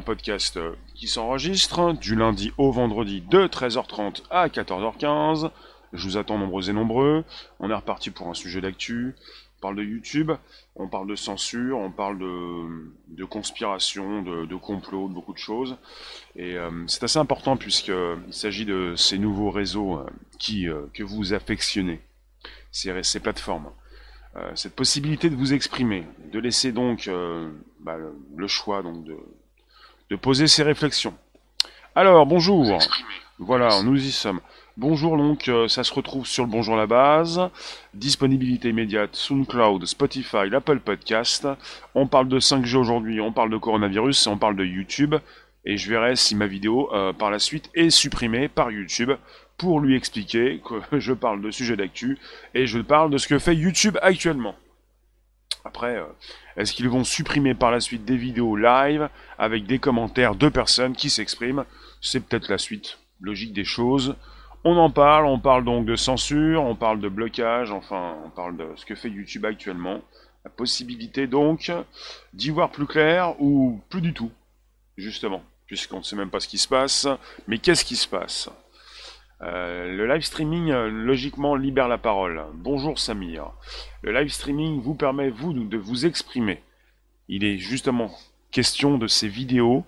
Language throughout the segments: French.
un podcast euh, qui s'enregistre du lundi au vendredi de 13h30 à 14h15. Je vous attends nombreux et nombreux. On est reparti pour un sujet d'actu. On parle de YouTube, on parle de censure, on parle de, conspiration, de, complot, de beaucoup de choses. Et euh, c'est assez important puisqu'il s'agit de ces nouveaux réseaux euh, qui, que vous affectionnez, ces, ces plateformes. cette possibilité de vous exprimer, de laisser donc bah, le choix donc de, de poser ses réflexions. Alors, bonjour. Voilà, nous y sommes. Bonjour donc, euh, ça se retrouve sur le Bonjour la base. Disponibilité immédiate, SoundCloud, Spotify, l'Apple Podcast. On parle de 5G aujourd'hui, on parle de coronavirus et on parle de YouTube. Et je verrai si ma vidéo euh, par la suite est supprimée par YouTube pour lui expliquer que je parle de sujets d'actu et je parle de ce que fait YouTube actuellement. Après, euh, est-ce qu'ils vont supprimer par la suite des vidéos live avec des commentaires de personnes qui s'expriment? C'est peut-être la suite logique des choses. On en parle, on parle donc de censure, on parle de blocage, enfin, on parle de ce que fait YouTube actuellement. La possibilité donc d'y voir plus clair ou plus du tout, justement, puisqu'on ne sait même pas ce qui se passe. Mais qu'est-ce qui se passe? Euh, le live streaming, euh, logiquement, libère la parole. Bonjour Samir. Le live streaming vous permet, vous, de vous exprimer. Il est justement question de ces vidéos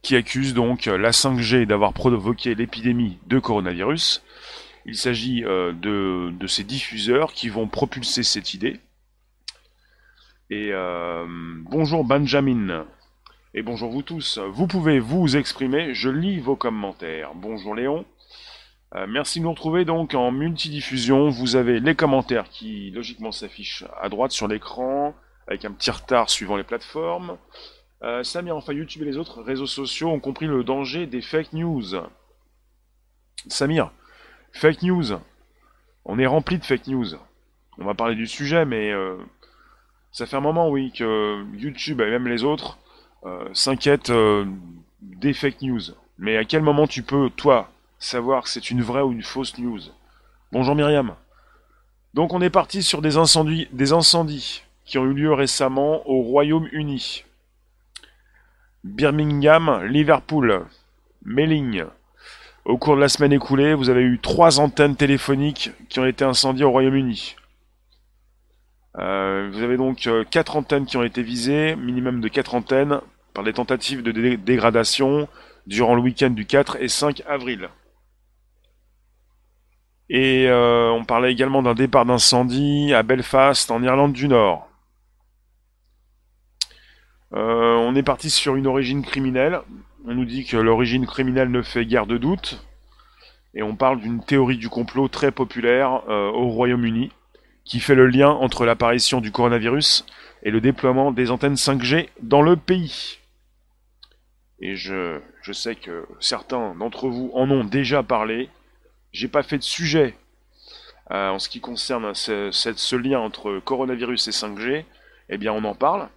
qui accusent donc la 5G d'avoir provoqué l'épidémie de coronavirus. Il s'agit euh, de, de, ces diffuseurs qui vont propulser cette idée. Et bonjour Benjamin. Et bonjour vous tous. Vous pouvez vous exprimer. Je lis vos commentaires. Bonjour Léon. Euh, merci de nous retrouver donc en multidiffusion. Vous avez les commentaires qui logiquement s'affichent à droite sur l'écran, avec un petit retard suivant les plateformes. Euh, Samir, enfin YouTube et les autres réseaux sociaux ont compris le danger des fake news. Samir, fake news. On est rempli de fake news. On va parler du sujet, mais euh, ça fait un moment, oui, que YouTube et même les autres s'inquiètent des fake news. Mais à quel moment tu peux, toi, savoir que c'est une vraie ou une fausse news. Bonjour Myriam. Donc on est parti sur des incendies, des incendies qui ont eu lieu récemment au Royaume-Uni. Birmingham, Liverpool, Melling. Au cours de la semaine écoulée, vous avez eu trois antennes téléphoniques qui ont été incendiées au Royaume-Uni. Euh, vous avez donc euh, quatre antennes qui ont été visées, minimum de quatre antennes, par des tentatives de dégradation durant le week-end du 4 et 5 avril. Et euh, on parlait également d'un départ d'incendie à Belfast, en Irlande du Nord. Euh, on est parti sur une origine criminelle. On nous dit que l'origine criminelle ne fait guère de doute. Et on parle d'une théorie du complot très populaire euh, au Royaume-Uni, qui fait le lien entre l'apparition du coronavirus et le déploiement des antennes 5G dans le pays. Et je, je sais que certains d'entre vous en ont déjà parlé, j'ai pas fait de sujet euh, en ce qui concerne ce, lien entre coronavirus et 5G. Eh bien, on en parle.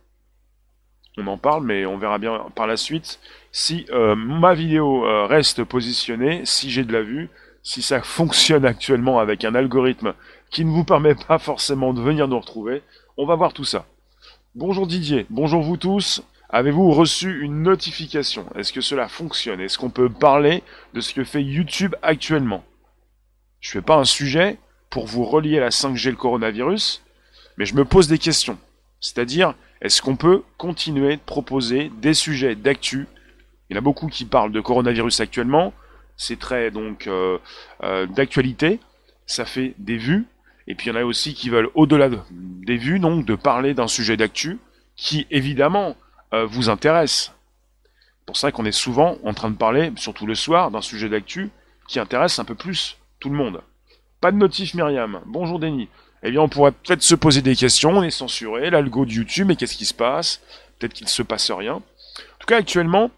On en parle, mais on verra bien par la suite si euh, ma vidéo euh, reste positionnée, si j'ai de la vue, si ça fonctionne actuellement avec un algorithme qui ne vous permet pas forcément de venir nous retrouver. On va voir tout ça. Bonjour Didier, bonjour vous tous. Avez-vous reçu une notification? Est-ce que cela fonctionne? Est-ce qu'on peut parler de ce que fait YouTube actuellement? Je fais pas un sujet pour vous relier à la 5G le coronavirus, mais je me pose des questions. C'est-à-dire, est-ce qu'on peut continuer de proposer des sujets d'actu? Il y en a beaucoup qui parlent de coronavirus actuellement. C'est très donc euh, euh, d'actualité. Ça fait des vues. Et puis il y en a aussi qui veulent, au-delà des vues, donc, de parler d'un sujet d'actu qui, évidemment, euh, vous intéresse. C'est pour ça qu'on est souvent en train de parler, surtout le soir, d'un sujet d'actu qui intéresse un peu plus le monde. Pas de notif Myriam. Bonjour Denis. Eh bien, on pourrait peut-être se poser des questions. On est censuré, l'algo de YouTube, mais qu'est-ce qui se passe? Peut-être qu'il se passe rien. En tout cas, actuellement,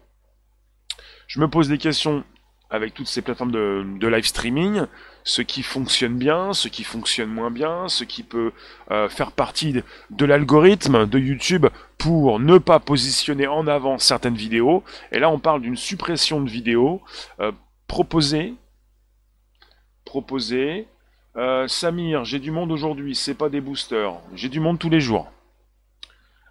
je me pose des questions avec toutes ces plateformes de, live streaming, ce qui fonctionne bien, ce qui fonctionne moins bien, ce qui peut euh, faire partie de, l'algorithme de YouTube pour ne pas positionner en avant certaines vidéos. Et là, on parle d'une suppression de vidéos euh, proposée proposé. Euh, Samir, j'ai du monde aujourd'hui, c'est pas des boosters. J'ai du monde tous les jours.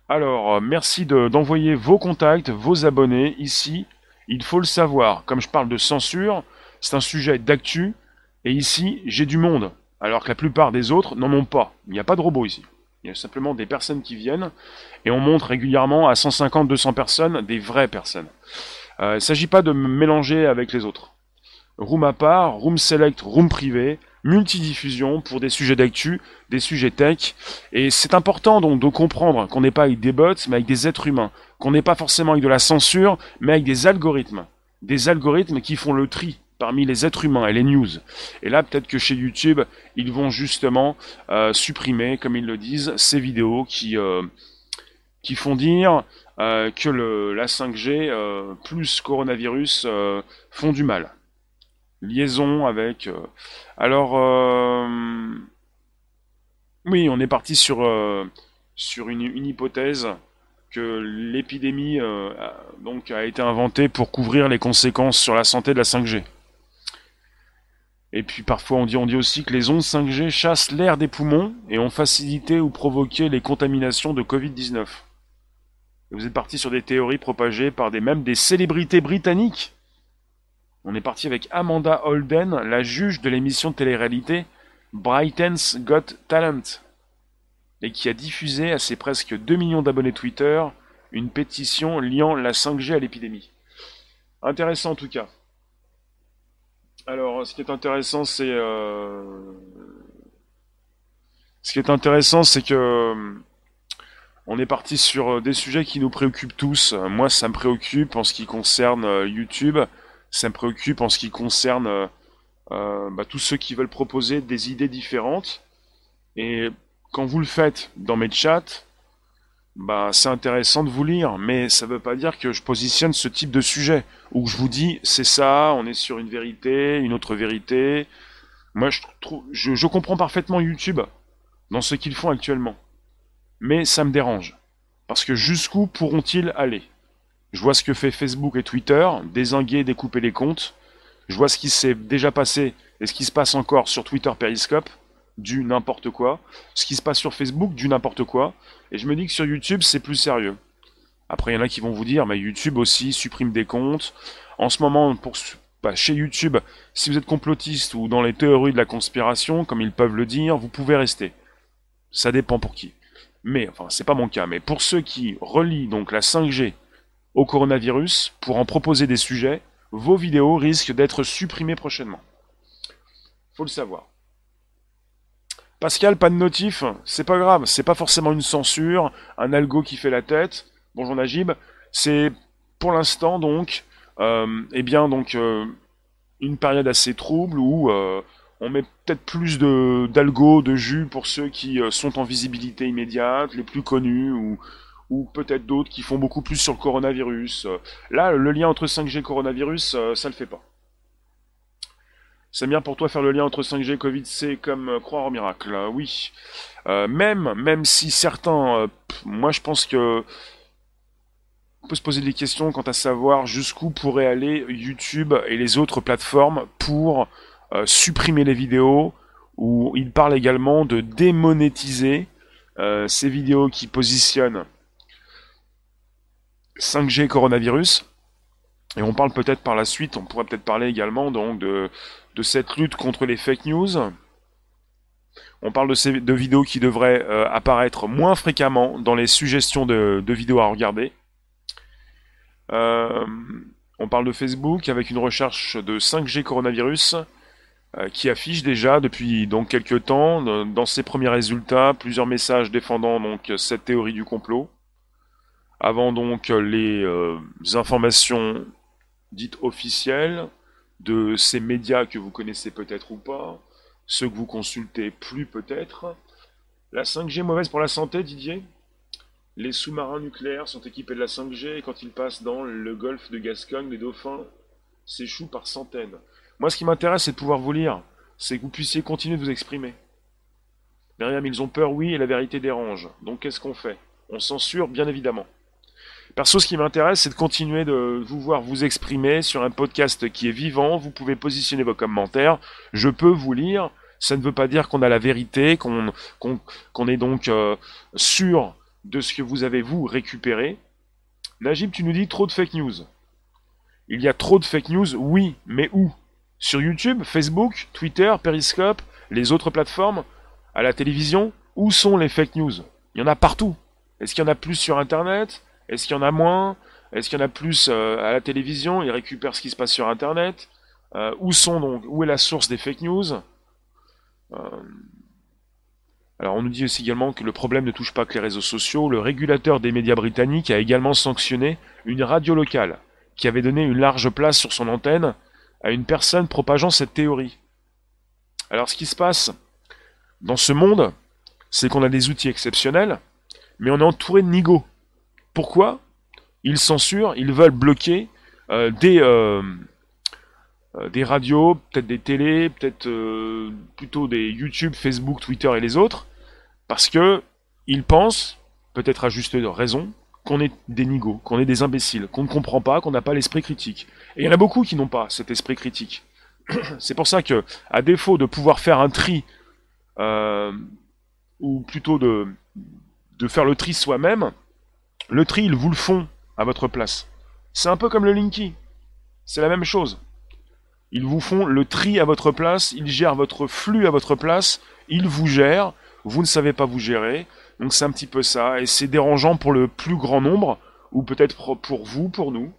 Alors, euh, merci d'envoyer vos contacts, vos abonnés ici. Il faut le savoir. Comme je parle de censure, c'est un sujet d'actu. Et ici, j'ai du monde. Alors que la plupart des autres n'en ont pas. Il n'y a pas de robots ici. Il y a simplement des personnes qui viennent. Et on montre régulièrement à 150-200 personnes des vraies personnes. Euh, il ne s'agit pas de me mélanger avec les autres. Room à part, room select, room privé, multidiffusion pour des sujets d'actu, des sujets tech. Et c'est important donc de comprendre qu'on n'est pas avec des bots, mais avec des êtres humains. Qu'on n'est pas forcément avec de la censure, mais avec des algorithmes. Des algorithmes qui font le tri parmi les êtres humains et les news. Et là, peut-être que chez YouTube, ils vont justement euh, supprimer, comme ils le disent, ces vidéos qui, euh, qui font dire euh, que le, la 5G plus coronavirus font du mal liaison avec. Euh, alors, euh, oui, on est parti sur, euh, sur une, hypothèse que l'épidémie donc a été inventée pour couvrir les conséquences sur la santé de la 5G. Et puis parfois on dit, on dit aussi que les ondes 5G chassent l'air des poumons et ont facilité ou provoqué les contaminations de Covid-19. Vous êtes parti sur des théories propagées par des même des célébrités britanniques on est parti avec Amanda Holden, la juge de l'émission de télé-réalité Brighton's Got Talent, et qui a diffusé à ses presque 2 millions d'abonnés Twitter une pétition liant la 5G à l'épidémie. Intéressant en tout cas. Alors, ce qui est intéressant, c'est euh, ce qui est intéressant, c'est que euh, on est parti sur euh, des sujets qui nous préoccupent tous. Moi, ça me préoccupe en ce qui concerne YouTube ça me préoccupe en ce qui concerne euh, euh, bah, tous ceux qui veulent proposer des idées différentes. Et quand vous le faites dans mes chats, bah, c'est intéressant de vous lire, mais ça ne veut pas dire que je positionne ce type de sujet, où je vous dis c'est ça, on est sur une vérité, une autre vérité. Moi, je, je comprends parfaitement YouTube dans ce qu'ils font actuellement. Mais ça me dérange. Parce que jusqu'où pourront-ils aller? Je vois ce que fait Facebook et Twitter, désinguer, découper les comptes. Je vois ce qui s'est déjà passé et ce qui se passe encore sur Twitter Periscope, du n'importe quoi. Ce qui se passe sur Facebook, du n'importe quoi. Et je me dis que sur YouTube, c'est plus sérieux. Après, il y en a qui vont vous dire, mais YouTube aussi supprime des comptes. En ce moment, pour, bah, chez YouTube, si vous êtes complotiste ou dans les théories de la conspiration, comme ils peuvent le dire, vous pouvez rester. Ça dépend pour qui. Mais, enfin, c'est pas mon cas, mais pour ceux qui relient donc la 5G au coronavirus pour en proposer des sujets, vos vidéos risquent d'être supprimées prochainement. Faut le savoir. Pascal, pas de notif, c'est pas grave, c'est pas forcément une censure, un algo qui fait la tête. Bonjour Najib, c'est pour l'instant donc, euh, eh bien donc euh, une période assez trouble où euh, on met peut-être plus de d'algo, de jus pour ceux qui sont en visibilité immédiate, les plus connus ou ou peut-être d'autres qui font beaucoup plus sur le coronavirus. Là, le lien entre 5G et coronavirus, euh, ça le fait pas. C'est bien pour toi faire le lien entre 5G et Covid, c'est comme euh, croire au miracle. oui. Euh, même, même si certains, moi je pense que on peut se poser des questions quant à savoir jusqu'où pourrait aller YouTube et les autres plateformes pour supprimer les vidéos, où ils parlent également de démonétiser ces vidéos qui positionnent 5G coronavirus. Et on parle peut-être par la suite, on pourrait peut-être parler également donc de, cette lutte contre les fake news. On parle de, ces, de vidéos qui devraient euh, apparaître moins fréquemment dans les suggestions de, de vidéos à regarder. Euh, on parle de Facebook avec une recherche de 5G coronavirus euh, qui affiche déjà depuis donc quelques temps dans ses premiers résultats plusieurs messages défendant donc cette théorie du complot. Avant donc les euh, informations dites officielles de ces médias que vous connaissez peut-être ou pas, ceux que vous consultez plus peut-être. La 5G mauvaise pour la santé, Didier? Les sous-marins nucléaires sont équipés de la 5G et quand ils passent dans le golfe de Gascogne, les dauphins s'échouent par centaines. Moi, ce qui m'intéresse, c'est de pouvoir vous lire, c'est que vous puissiez continuer de vous exprimer. Myriam, ils ont peur, oui, et la vérité dérange. Donc qu'est-ce qu'on fait? On censure, bien évidemment. Perso, ce qui m'intéresse, c'est de continuer de vous voir vous exprimer sur un podcast qui est vivant. Vous pouvez positionner vos commentaires. Je peux vous lire. Ça ne veut pas dire qu'on a la vérité, qu'on est donc euh, sûr de ce que vous avez vous récupéré. Najib, tu nous dis trop de fake news. Il y a trop de fake news, oui, mais où? Sur YouTube, Facebook, Twitter, Periscope, les autres plateformes, à la télévision? Où sont les fake news? Il y en a partout. Est-ce qu'il y en a plus sur Internet? Est-ce qu'il y en a moins? Est-ce qu'il y en a plus euh, à la télévision? Ils récupèrent ce qui se passe sur Internet euh, Où est la source des fake news? Euh, alors on nous dit aussi également que le problème ne touche pas que les réseaux sociaux. Le régulateur des médias britanniques a également sanctionné une radio locale qui avait donné une large place sur son antenne à une personne propageant cette théorie. Alors ce qui se passe dans ce monde, c'est qu'on a des outils exceptionnels, mais on est entouré de nigauds. Pourquoi Ils censurent, ils veulent bloquer euh, des, euh, euh, des radios, peut-être des télés, peut-être plutôt des YouTube, Facebook, Twitter et les autres, parce que ils pensent, peut-être à juste raison, qu'on est des nigauds, qu'on est des imbéciles, qu'on ne comprend pas, qu'on n'a pas l'esprit critique. Et il y en a beaucoup qui n'ont pas cet esprit critique. C'est pour ça que, à défaut de pouvoir faire un tri, ou plutôt de faire le tri soi-même, le tri, ils vous le font à votre place. C'est un peu comme le Linky. C'est la même chose. Ils vous font le tri à votre place, ils gèrent votre flux à votre place, ils vous gèrent, vous ne savez pas vous gérer, donc c'est un petit peu ça, et c'est dérangeant pour le plus grand nombre, ou peut-être pour vous, pour nous.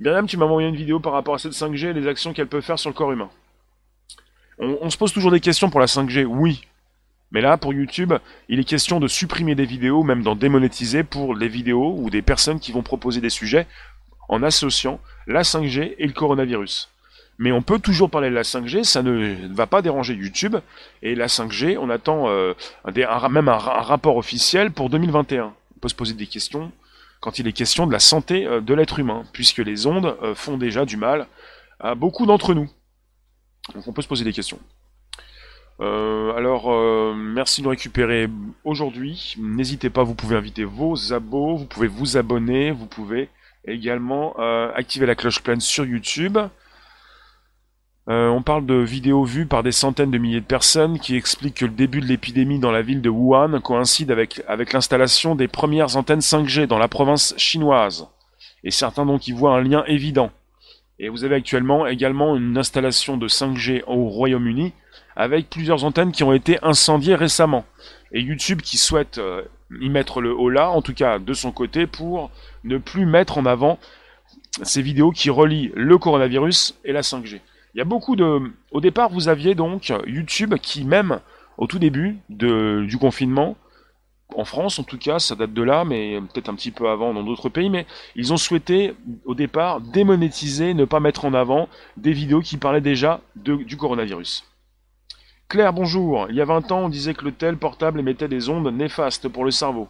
Myriam, tu m'as envoyé une vidéo par rapport à cette 5G et les actions qu'elle peut faire sur le corps humain. On, se pose toujours des questions pour la 5G, oui. Mais là, pour YouTube, il est question de supprimer des vidéos, même d'en démonétiser pour les vidéos ou des personnes qui vont proposer des sujets en associant la 5G et le coronavirus. Mais on peut toujours parler de la 5G, ça ne va pas déranger YouTube. Et la 5G, on attend euh, même un, rapport officiel pour 2021. On peut se poser des questions quand il est question de la santé euh, de l'être humain, puisque les ondes euh, font déjà du mal à beaucoup d'entre nous. Donc on peut se poser des questions. Alors, merci de nous récupérer aujourd'hui. N'hésitez pas, vous pouvez inviter vos abos, vous pouvez vous abonner, vous pouvez également activer la cloche pleine sur YouTube. Euh, on parle de vidéos vues par des centaines de milliers de personnes qui expliquent que le début de l'épidémie dans la ville de Wuhan coïncide avec, avec l'installation des premières antennes 5G dans la province chinoise. Et certains donc y voient un lien évident. Et vous avez actuellement également une installation de 5G au Royaume-Uni avec plusieurs antennes qui ont été incendiées récemment. Et YouTube qui souhaite euh, y mettre le haut là, en tout cas de son côté, pour ne plus mettre en avant ces vidéos qui relient le coronavirus et la 5G. Il y a beaucoup de. Au départ, vous aviez donc YouTube qui, même au tout début du confinement, en France en tout cas, ça date de là, mais peut-être un petit peu avant dans d'autres pays, mais ils ont souhaité au départ démonétiser, ne pas mettre en avant des vidéos qui parlaient déjà de, du coronavirus. Claire, bonjour. Il y a 20 ans, on disait que le tel portable émettait des ondes néfastes pour le cerveau.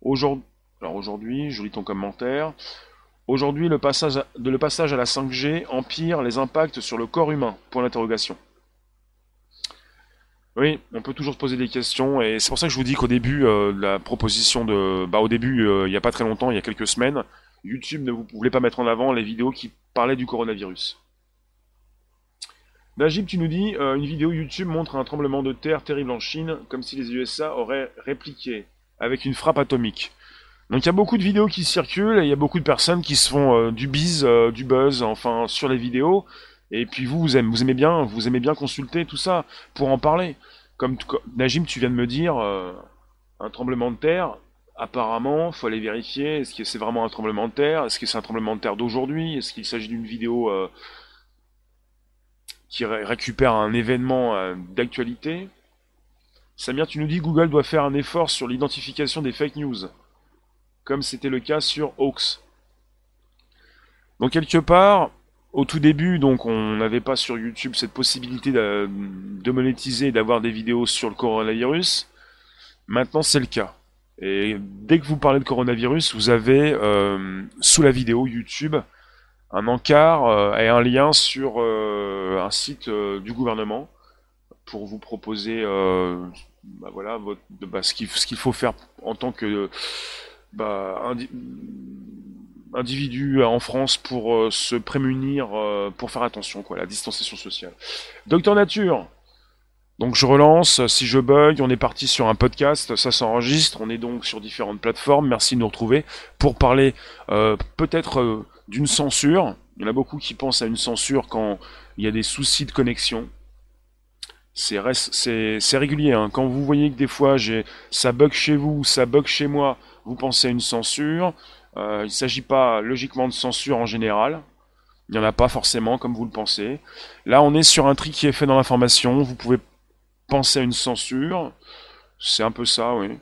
Aujourd'hui, alors aujourd'hui, je lis ton commentaire. Aujourd'hui, le passage, à la 5G empire les impacts sur le corps humain. Point d'interrogation. Oui, on peut toujours se poser des questions et c'est pour ça que je vous dis qu'au début euh, la proposition de, bah au début euh, il n'y a pas très longtemps, il y a quelques semaines, YouTube ne vous voulait pas mettre en avant les vidéos qui parlaient du coronavirus. Najib, tu nous dis euh, une vidéo YouTube montre un tremblement de terre terrible en Chine, comme si les USA auraient répliqué avec une frappe atomique. Donc il y a beaucoup de vidéos qui circulent et il y a beaucoup de personnes qui se font euh, du buzz, euh, du buzz, enfin sur les vidéos. Et puis vous, vous aimez, vous aimez bien, vous aimez bien consulter tout ça pour en parler. Comme Najim, tu viens de me dire, un tremblement de terre. Apparemment, faut aller vérifier. Est-ce que c'est vraiment un tremblement de terre? Est-ce que c'est un tremblement de terre d'aujourd'hui? Est-ce qu'il s'agit d'une vidéo qui récupère un événement d'actualité Samir, tu nous dis Google doit faire un effort sur l'identification des fake news comme c'était le cas sur Hawks. Donc quelque part, au tout début, donc on n'avait pas sur YouTube cette possibilité de, monétiser et d'avoir des vidéos sur le coronavirus. Maintenant, c'est le cas. Et dès que vous parlez de coronavirus, vous avez euh, sous la vidéo YouTube un encart euh, et un lien sur euh, un site du gouvernement pour vous proposer bah voilà, bah, ce qu'il faut faire en tant que bah, individus en France pour euh, se prémunir, euh, pour faire attention, quoi, la distanciation sociale. Docteur Nature. Donc je relance, si je bug, on est parti sur un podcast, ça s'enregistre, on est donc sur différentes plateformes, merci de nous retrouver pour parler euh, peut-être euh, d'une censure. Il y en a beaucoup qui pensent à une censure quand il y a des soucis de connexion. C'est régulier, hein. quand vous voyez que des fois ça bug chez vous, ça bug chez moi, vous pensez à une censure. Euh, il ne s'agit pas logiquement de censure en général, il n'y en a pas forcément comme vous le pensez. Là on est sur un tri qui est fait dans l'information, vous pouvez penser à une censure. C'est un peu ça, oui.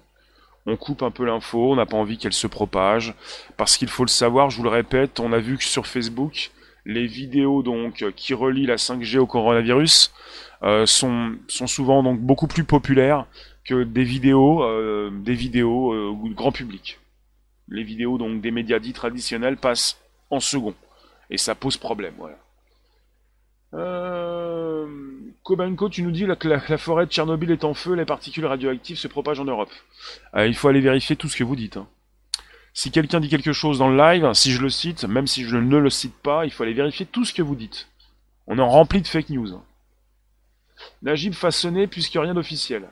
On coupe un peu l'info, on n'a pas envie qu'elle se propage. Parce qu'il faut le savoir, je vous le répète, on a vu que sur Facebook, les vidéos donc qui relient la 5G au coronavirus euh, sont, souvent donc beaucoup plus populaires que des vidéos, euh, des vidéos euh, grand public. Les vidéos donc des médias dits traditionnels passent en second. Et ça pose problème, voilà. Euh... Kobenko, tu nous dis que la, forêt de Tchernobyl est en feu, les particules radioactives se propagent en Europe. Euh, il faut aller vérifier tout ce que vous dites. Hein. Si quelqu'un dit quelque chose dans le live, si je le cite, même si je ne le cite pas, il faut aller vérifier tout ce que vous dites. On est rempli de fake news. Najib façonné puisque rien d'officiel.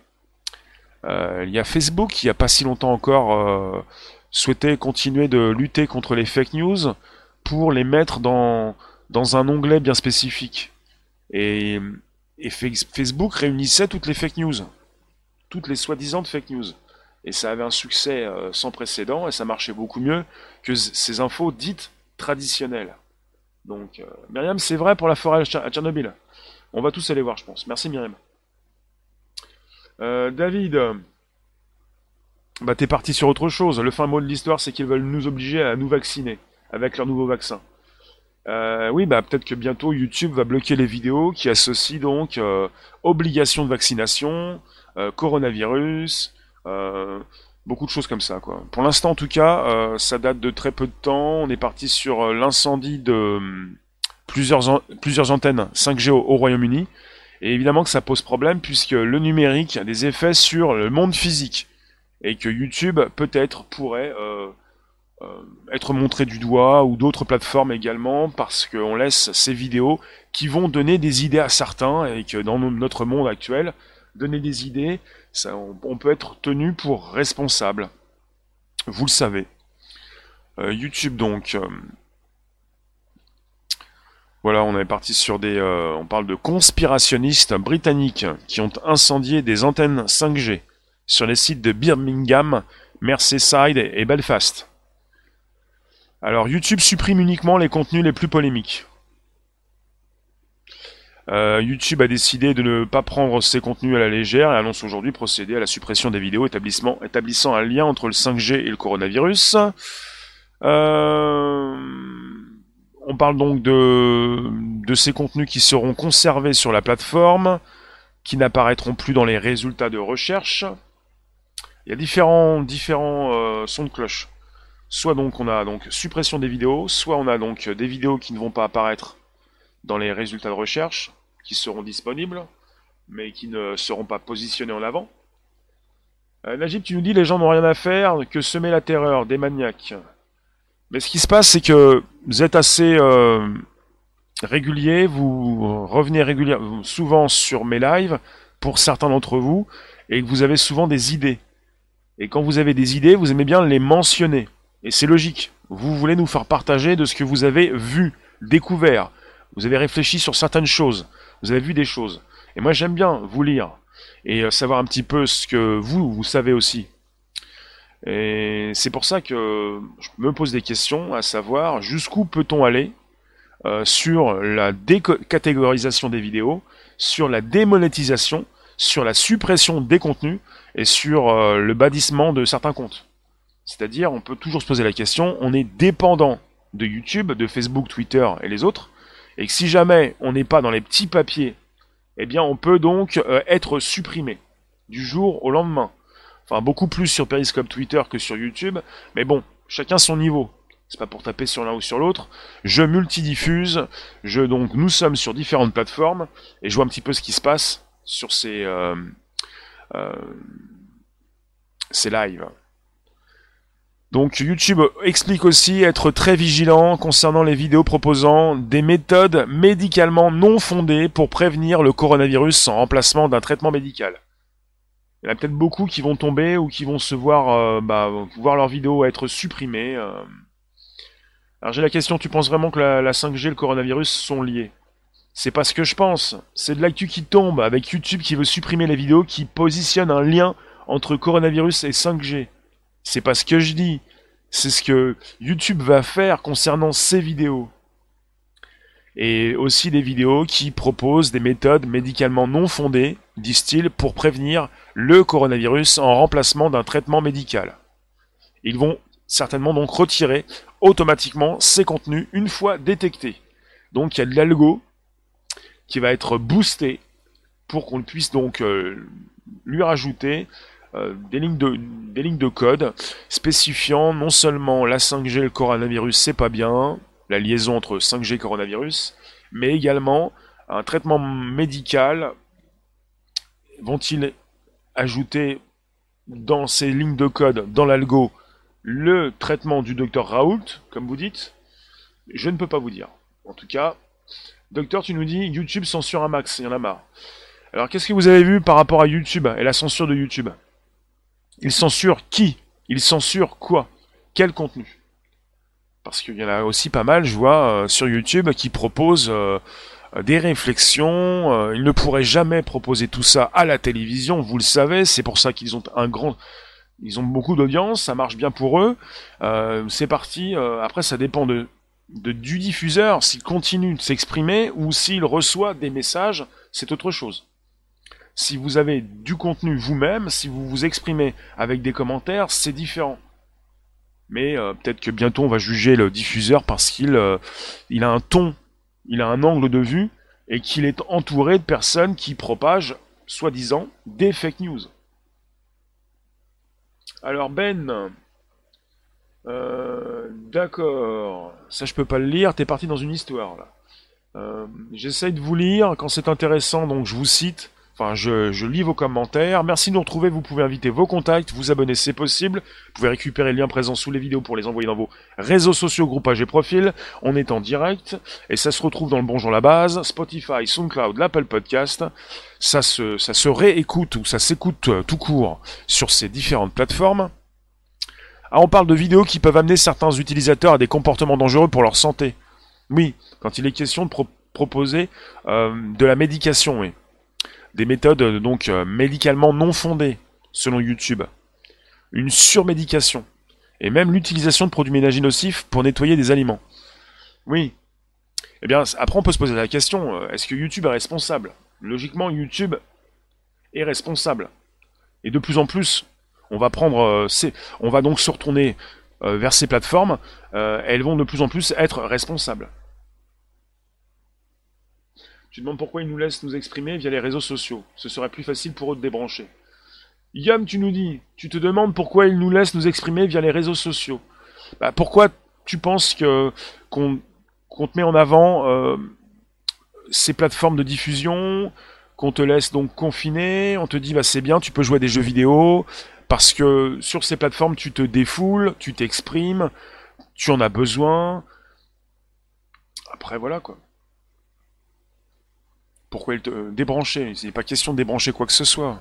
Euh, il y a Facebook, il n'y a pas si longtemps encore, euh, souhaitait continuer de lutter contre les fake news pour les mettre dans, dans un onglet bien spécifique. Et, Facebook réunissait toutes les fake news, toutes les soi-disant fake news. Et ça avait un succès euh, sans précédent et ça marchait beaucoup mieux que ces infos dites traditionnelles. Donc, euh, Myriam, c'est vrai pour la forêt à Tchernobyl? On va tous aller voir, je pense. Merci Myriam. Euh, David, bah t'es parti sur autre chose. Le fin mot de l'histoire, c'est qu'ils veulent nous obliger à nous vacciner avec leur nouveau vaccin. Euh, oui, bah peut-être que bientôt YouTube va bloquer les vidéos qui associent donc euh, obligation de vaccination, euh, coronavirus, beaucoup de choses comme ça. Quoi. Pour l'instant, en tout cas, ça date de très peu de temps. On est parti sur l'incendie de hum, plusieurs, plusieurs antennes 5G au, Royaume-Uni. Et évidemment que ça pose problème puisque le numérique a des effets sur le monde physique. Et que YouTube, peut-être, pourrait être montré du doigt ou d'autres plateformes également parce qu'on laisse ces vidéos qui vont donner des idées à certains et que dans notre monde actuel, donner des idées, ça, on, peut être tenu pour responsable. Vous le savez. Euh, YouTube donc. Euh, voilà, on est parti sur des. on parle de conspirationnistes britanniques qui ont incendié des antennes 5G sur les sites de Birmingham, Merseyside et Belfast. Alors YouTube supprime uniquement les contenus les plus polémiques. Euh, YouTube a décidé de ne pas prendre ces contenus à la légère et annonce aujourd'hui procéder à la suppression des vidéos établissant un lien entre le 5G et le coronavirus. Euh, on parle donc de, de ces contenus qui seront conservés sur la plateforme, qui n'apparaîtront plus dans les résultats de recherche. Il y a différents, différents euh, sons de cloche. Soit donc on a donc suppression des vidéos, soit on a donc des vidéos qui ne vont pas apparaître dans les résultats de recherche, qui seront disponibles, mais qui ne seront pas positionnés en avant. Euh, Najib, tu nous dis les gens n'ont rien à faire que semer la terreur des maniaques. Mais ce qui se passe, c'est que vous êtes assez euh, régulier, vous revenez régulièrement, souvent sur mes lives, pour certains d'entre vous, et que vous avez souvent des idées. Et quand vous avez des idées, vous aimez bien les mentionner. Et c'est logique. Vous voulez nous faire partager de ce que vous avez vu, découvert. Vous avez réfléchi sur certaines choses. Vous avez vu des choses. Et moi j'aime bien vous lire et euh, savoir un petit peu ce que vous, vous savez aussi. Et c'est pour ça que je me pose des questions, à savoir jusqu'où peut-on aller euh, sur la décatégorisation des vidéos, sur la démonétisation, sur la suppression des contenus et sur euh, le bannissement de certains comptes. C'est-à-dire, on peut toujours se poser la question, on est dépendant de YouTube, de Facebook, Twitter et les autres, et que si jamais on n'est pas dans les petits papiers, eh bien on peut donc euh, être supprimé du jour au lendemain. Enfin, beaucoup plus sur Periscope Twitter que sur YouTube, mais bon, chacun son niveau. C'est pas pour taper sur l'un ou sur l'autre. Je multidiffuse, je donc nous sommes sur différentes plateformes et je vois un petit peu ce qui se passe sur ces euh, euh, ces lives. Donc YouTube explique aussi être très vigilant concernant les vidéos proposant des méthodes médicalement non fondées pour prévenir le coronavirus en remplacement d'un traitement médical. Il y en a peut-être beaucoup qui vont tomber ou qui vont se voir, euh, bah, voir leurs vidéos être supprimées. Euh. Alors j'ai la question, tu penses vraiment que la, la 5G et le coronavirus sont liés? C'est pas ce que je pense. C'est de l'actu qui tombe avec YouTube qui veut supprimer les vidéos qui positionnent un lien entre coronavirus et 5G. C'est pas ce que je dis. C'est ce que YouTube va faire concernant ces vidéos. Et aussi des vidéos qui proposent des méthodes médicalement non fondées, disent-ils, pour prévenir le coronavirus en remplacement d'un traitement médical. Ils vont certainement donc retirer automatiquement ces contenus une fois détectés. Donc il y a de l'algo qui va être boosté pour qu'on puisse donc euh, lui rajouter euh, des, lignes de, des lignes de code spécifiant non seulement la 5G et le coronavirus, c'est pas bien, la liaison entre 5G et coronavirus, mais également un traitement médical. Vont-ils ajouter dans ces lignes de code, dans l'algo, le traitement du docteur Raoult, comme vous dites? Je ne peux pas vous dire. En tout cas, docteur, tu nous dis YouTube censure un max, il y en a marre. Alors qu'est-ce que vous avez vu par rapport à YouTube et la censure de YouTube? Il censure qui? Il censure quoi? Quel contenu? Parce qu'il y en a aussi pas mal, je vois, euh, sur YouTube qui proposent euh, des réflexions. Euh, ils ne pourraient jamais proposer tout ça à la télévision, vous le savez, c'est pour ça qu'ils ont un grand... Ils ont beaucoup d'audience, ça marche bien pour eux. c'est parti. après, ça dépend de, de du diffuseur, s'il continue de s'exprimer ou s'il reçoit des messages, c'est autre chose si vous avez du contenu vous-même, si vous vous exprimez avec des commentaires, c'est différent. Mais euh, peut-être que bientôt on va juger le diffuseur parce qu'il euh, a un ton, il a un angle de vue et qu'il est entouré de personnes qui propagent, soi-disant, des fake news. Alors Ben, euh, d'accord, ça je peux pas le lire, t'es parti dans une histoire là. J'essaye de vous lire quand c'est intéressant, donc je vous cite. Enfin, je, lis vos commentaires. Merci de nous retrouver. Vous pouvez inviter vos contacts, vous abonner, c'est possible. Vous pouvez récupérer les liens présents sous les vidéos pour les envoyer dans vos réseaux sociaux, groupages et profils. On est en direct et ça se retrouve dans le Bonjour la base, Spotify, SoundCloud, l'Apple Podcast. Ça se, ça se réécoute ou ça s'écoute euh, tout court sur ces différentes plateformes. Ah, on parle de vidéos qui peuvent amener certains utilisateurs à des comportements dangereux pour leur santé. Oui, quand il est question de proposer euh, de la médication, oui des méthodes euh, donc euh, médicalement non fondées, selon YouTube, une surmédication, et même l'utilisation de produits ménagers nocifs pour nettoyer des aliments. Oui. Eh bien, après on peut se poser la question, euh, est-ce que YouTube est responsable? Logiquement, YouTube est responsable. Et de plus en plus, on va prendre, on va donc se retourner vers ces plateformes, elles vont de plus en plus être responsables. Tu demandes pourquoi ils nous laissent nous exprimer via les réseaux sociaux. Ce serait plus facile pour eux de débrancher. Yam, tu nous dis, tu te demandes pourquoi ils nous laissent nous exprimer via les réseaux sociaux. Bah, pourquoi tu penses que qu'on te met en avant euh, ces plateformes de diffusion, qu'on te laisse donc confiner, on te dit bah c'est bien, tu peux jouer à des jeux vidéo, parce que sur ces plateformes tu te défoules, tu t'exprimes, tu en as besoin. Après voilà quoi. Pourquoi il te euh, débrancher Il n'est pas question de débrancher quoi que ce soit.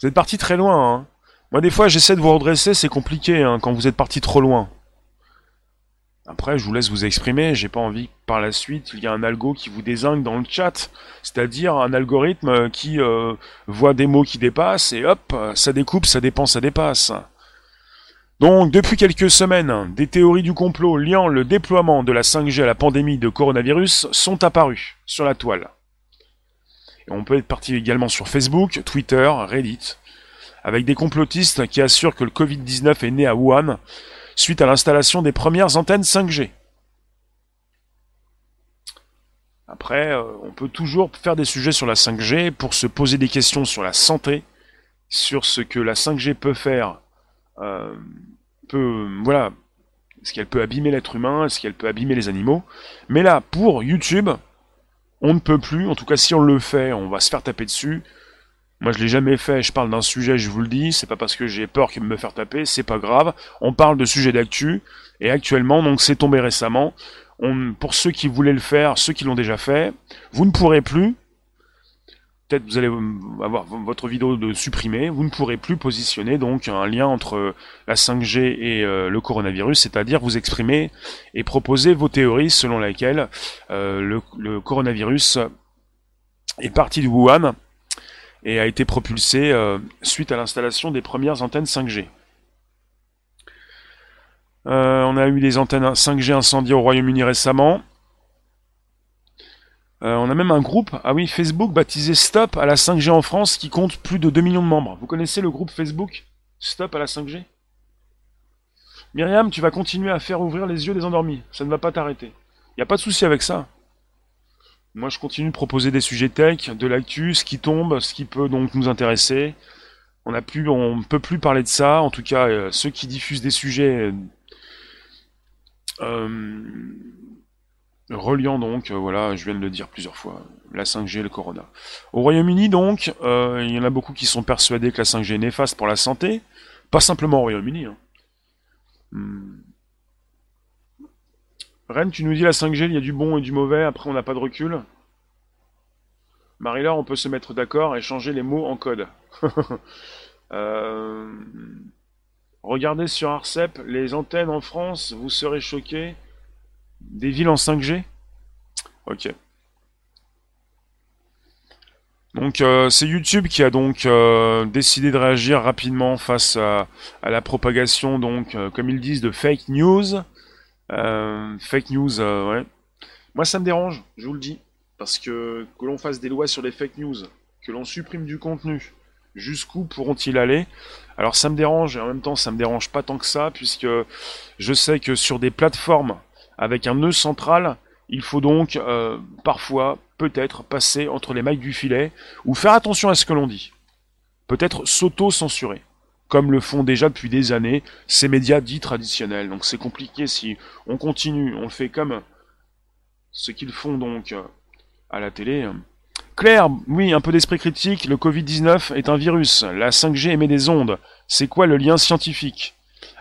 Vous êtes parti très loin. Hein. Moi, des fois, j'essaie de vous redresser, c'est compliqué hein, quand vous êtes parti trop loin. Après, je vous laisse vous exprimer. J'ai pas envie que par la suite, il y a un algo qui vous désingue dans le chat. C'est-à-dire un algorithme qui euh, voit des mots qui dépassent et hop, ça découpe, ça dépense, ça dépasse. Donc, depuis quelques semaines, des théories du complot liant le déploiement de la 5G à la pandémie de coronavirus sont apparues sur la toile. On peut être parti également sur Facebook, Twitter, Reddit, avec des complotistes qui assurent que le Covid-19 est né à Wuhan suite à l'installation des premières antennes 5G. Après, euh, on peut toujours faire des sujets sur la 5G pour se poser des questions sur la santé, sur ce que la 5G peut faire, euh, peut, voilà, est-ce qu'elle peut abîmer l'être humain, est-ce qu'elle peut abîmer les animaux. Mais là, pour YouTube, on ne peut plus, en tout cas si on le fait, on va se faire taper dessus. Moi, je l'ai jamais fait. Je parle d'un sujet, je vous le dis. C'est pas parce que j'ai peur qu'il me faire taper. C'est pas grave. On parle de sujets d'actu. Et actuellement, donc, c'est tombé récemment. On, pour ceux qui voulaient le faire, ceux qui l'ont déjà fait, vous ne pourrez plus. Peut-être vous allez avoir votre vidéo de supprimer. Vous ne pourrez plus positionner donc un lien entre la 5G et euh, le coronavirus, c'est-à-dire vous exprimer et proposer vos théories selon lesquelles euh, le, coronavirus est parti du Wuhan et a été propulsé euh, suite à l'installation des premières antennes 5G. Euh, on a eu des antennes 5G incendiées au Royaume-Uni récemment. Euh, on a même un groupe, ah oui, Facebook baptisé Stop à la 5G en France qui compte plus de 2 millions de membres. Vous connaissez le groupe Facebook Stop à la 5G Myriam, tu vas continuer à faire ouvrir les yeux des endormis. Ça ne va pas t'arrêter. Il n'y a pas de souci avec ça. Moi, je continue de proposer des sujets tech, de l'actu, ce qui tombe, ce qui peut donc nous intéresser. On ne peut plus parler de ça. En tout cas, euh, ceux qui diffusent des sujets euh, reliant donc, euh, voilà, je viens de le dire plusieurs fois, la 5G et le Corona. Au Royaume-Uni, donc, il y en a beaucoup qui sont persuadés que la 5G est néfaste pour la santé. Pas simplement au Royaume-Uni. Hein. Hmm. Rennes, tu nous dis la 5G, il y a du bon et du mauvais, après on n'a pas de recul. Marie-Laure, on peut se mettre d'accord et changer les mots en code. Euh, regardez sur Arcep, les antennes en France, vous serez choqués. Des villes en 5G Ok. Donc euh, c'est YouTube qui a donc euh, décidé de réagir rapidement face à, la propagation, donc comme ils disent, de fake news. Euh, fake news, euh, ouais. Moi, ça me dérange, je vous le dis. Parce que que l'on fasse des lois sur les fake news, que l'on supprime du contenu, jusqu'où pourront-ils aller? Alors ça me dérange, et en même temps ça me dérange pas tant que ça, puisque je sais que sur des plateformes avec un nœud central, il faut donc euh, parfois, peut-être, passer entre les mailles du filet, ou faire attention à ce que l'on dit. Peut-être s'auto-censurer comme le font déjà depuis des années ces médias dits traditionnels. Donc c'est compliqué si on continue, on fait comme ce qu'ils font donc euh, à la télé. Claire, oui, un peu d'esprit critique, le Covid-19 est un virus, la 5G émet des ondes. C'est quoi le lien scientifique?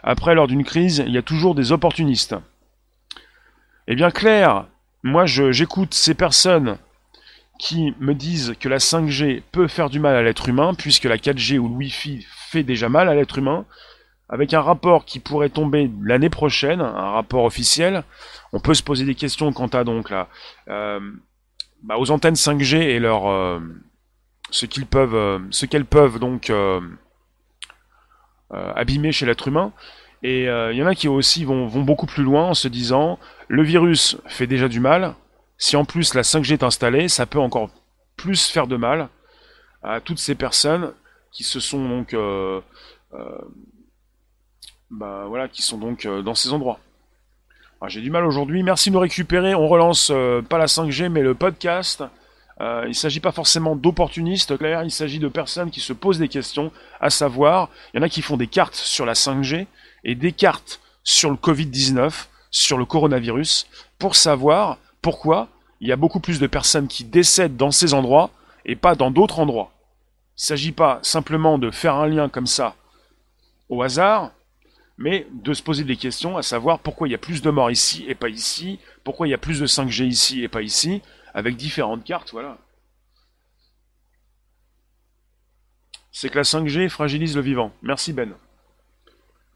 Après, lors d'une crise, il y a toujours des opportunistes. Eh bien Claire, moi j'écoute ces personnes qui me disent que la 5G peut faire du mal à l'être humain, puisque la 4G ou le Wi-Fi fait déjà mal à l'être humain, avec un rapport qui pourrait tomber l'année prochaine, un rapport officiel, on peut se poser des questions quant à donc là, euh, bah, aux antennes 5G et leur euh, ce qu'ils peuvent, euh, ce qu'elles peuvent donc abîmer chez l'être humain. Et il y en a qui aussi vont, vont beaucoup plus loin en se disant le virus fait déjà du mal. Si en plus la 5G est installée, ça peut encore plus faire de mal à toutes ces personnes qui se sont donc euh, euh, bah, voilà, qui sont donc euh, dans ces endroits. J'ai du mal aujourd'hui. Merci de nous récupérer. On relance pas la 5G, mais le podcast. il ne s'agit pas forcément d'opportunistes, Claire. Il s'agit de personnes qui se posent des questions, à savoir, il y en a qui font des cartes sur la 5G et des cartes sur le Covid-19, sur le coronavirus, pour savoir pourquoi il y a beaucoup plus de personnes qui décèdent dans ces endroits et pas dans d'autres endroits. Il ne s'agit pas simplement de faire un lien comme ça au hasard, mais de se poser des questions, à savoir pourquoi il y a plus de morts ici et pas ici, pourquoi il y a plus de 5G ici et pas ici, avec différentes cartes, voilà. C'est que la 5G fragilise le vivant. Merci Ben.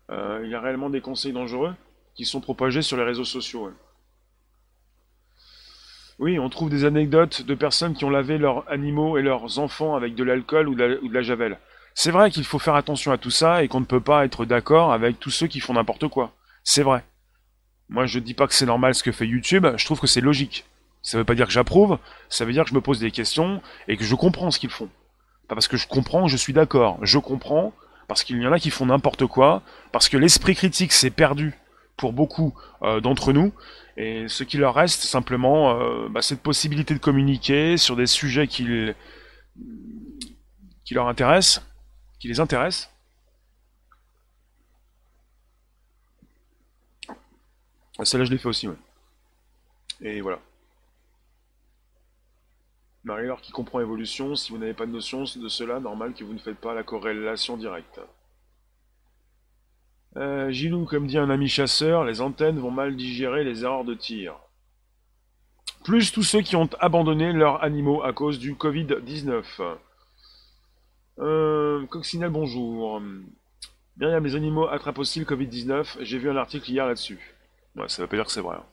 Euh, il y a réellement des conseils dangereux? Qui sont propagés sur les réseaux sociaux. Oui, on trouve des anecdotes de personnes qui ont lavé leurs animaux et leurs enfants avec de l'alcool ou, de la javel. C'est vrai qu'il faut faire attention à tout ça et qu'on ne peut pas être d'accord avec tous ceux qui font n'importe quoi. C'est vrai. Moi, je dis pas que c'est normal ce que fait YouTube, je trouve que c'est logique. Ça veut pas dire que j'approuve, ça veut dire que je me pose des questions et que je comprends ce qu'ils font. Pas parce que je comprends, je suis d'accord. Je comprends parce qu'il y en a qui font n'importe quoi, parce que l'esprit critique s'est perdu pour beaucoup euh, d'entre nous, et ce qui leur reste, simplement, euh, bah, cette possibilité de communiquer sur des sujets qui, leur intéressent, qui les intéressent. Ah, celle-là, je l'ai fait aussi. Et voilà. Marie-Laure qui comprend évolution, si vous n'avez pas de notion de cela, normal que vous ne faites pas la corrélation directe. Euh, Gilou, comme dit un ami chasseur, les antennes vont mal digérer les erreurs de tir. Plus tous ceux qui ont abandonné leurs animaux à cause du Covid-19. Euh, Coccinelle, bonjour. Bien, les animaux attrapent aussi le Covid-19. J'ai vu un article hier là-dessus. Ouais, ça veut pas dire que c'est vrai. Hein.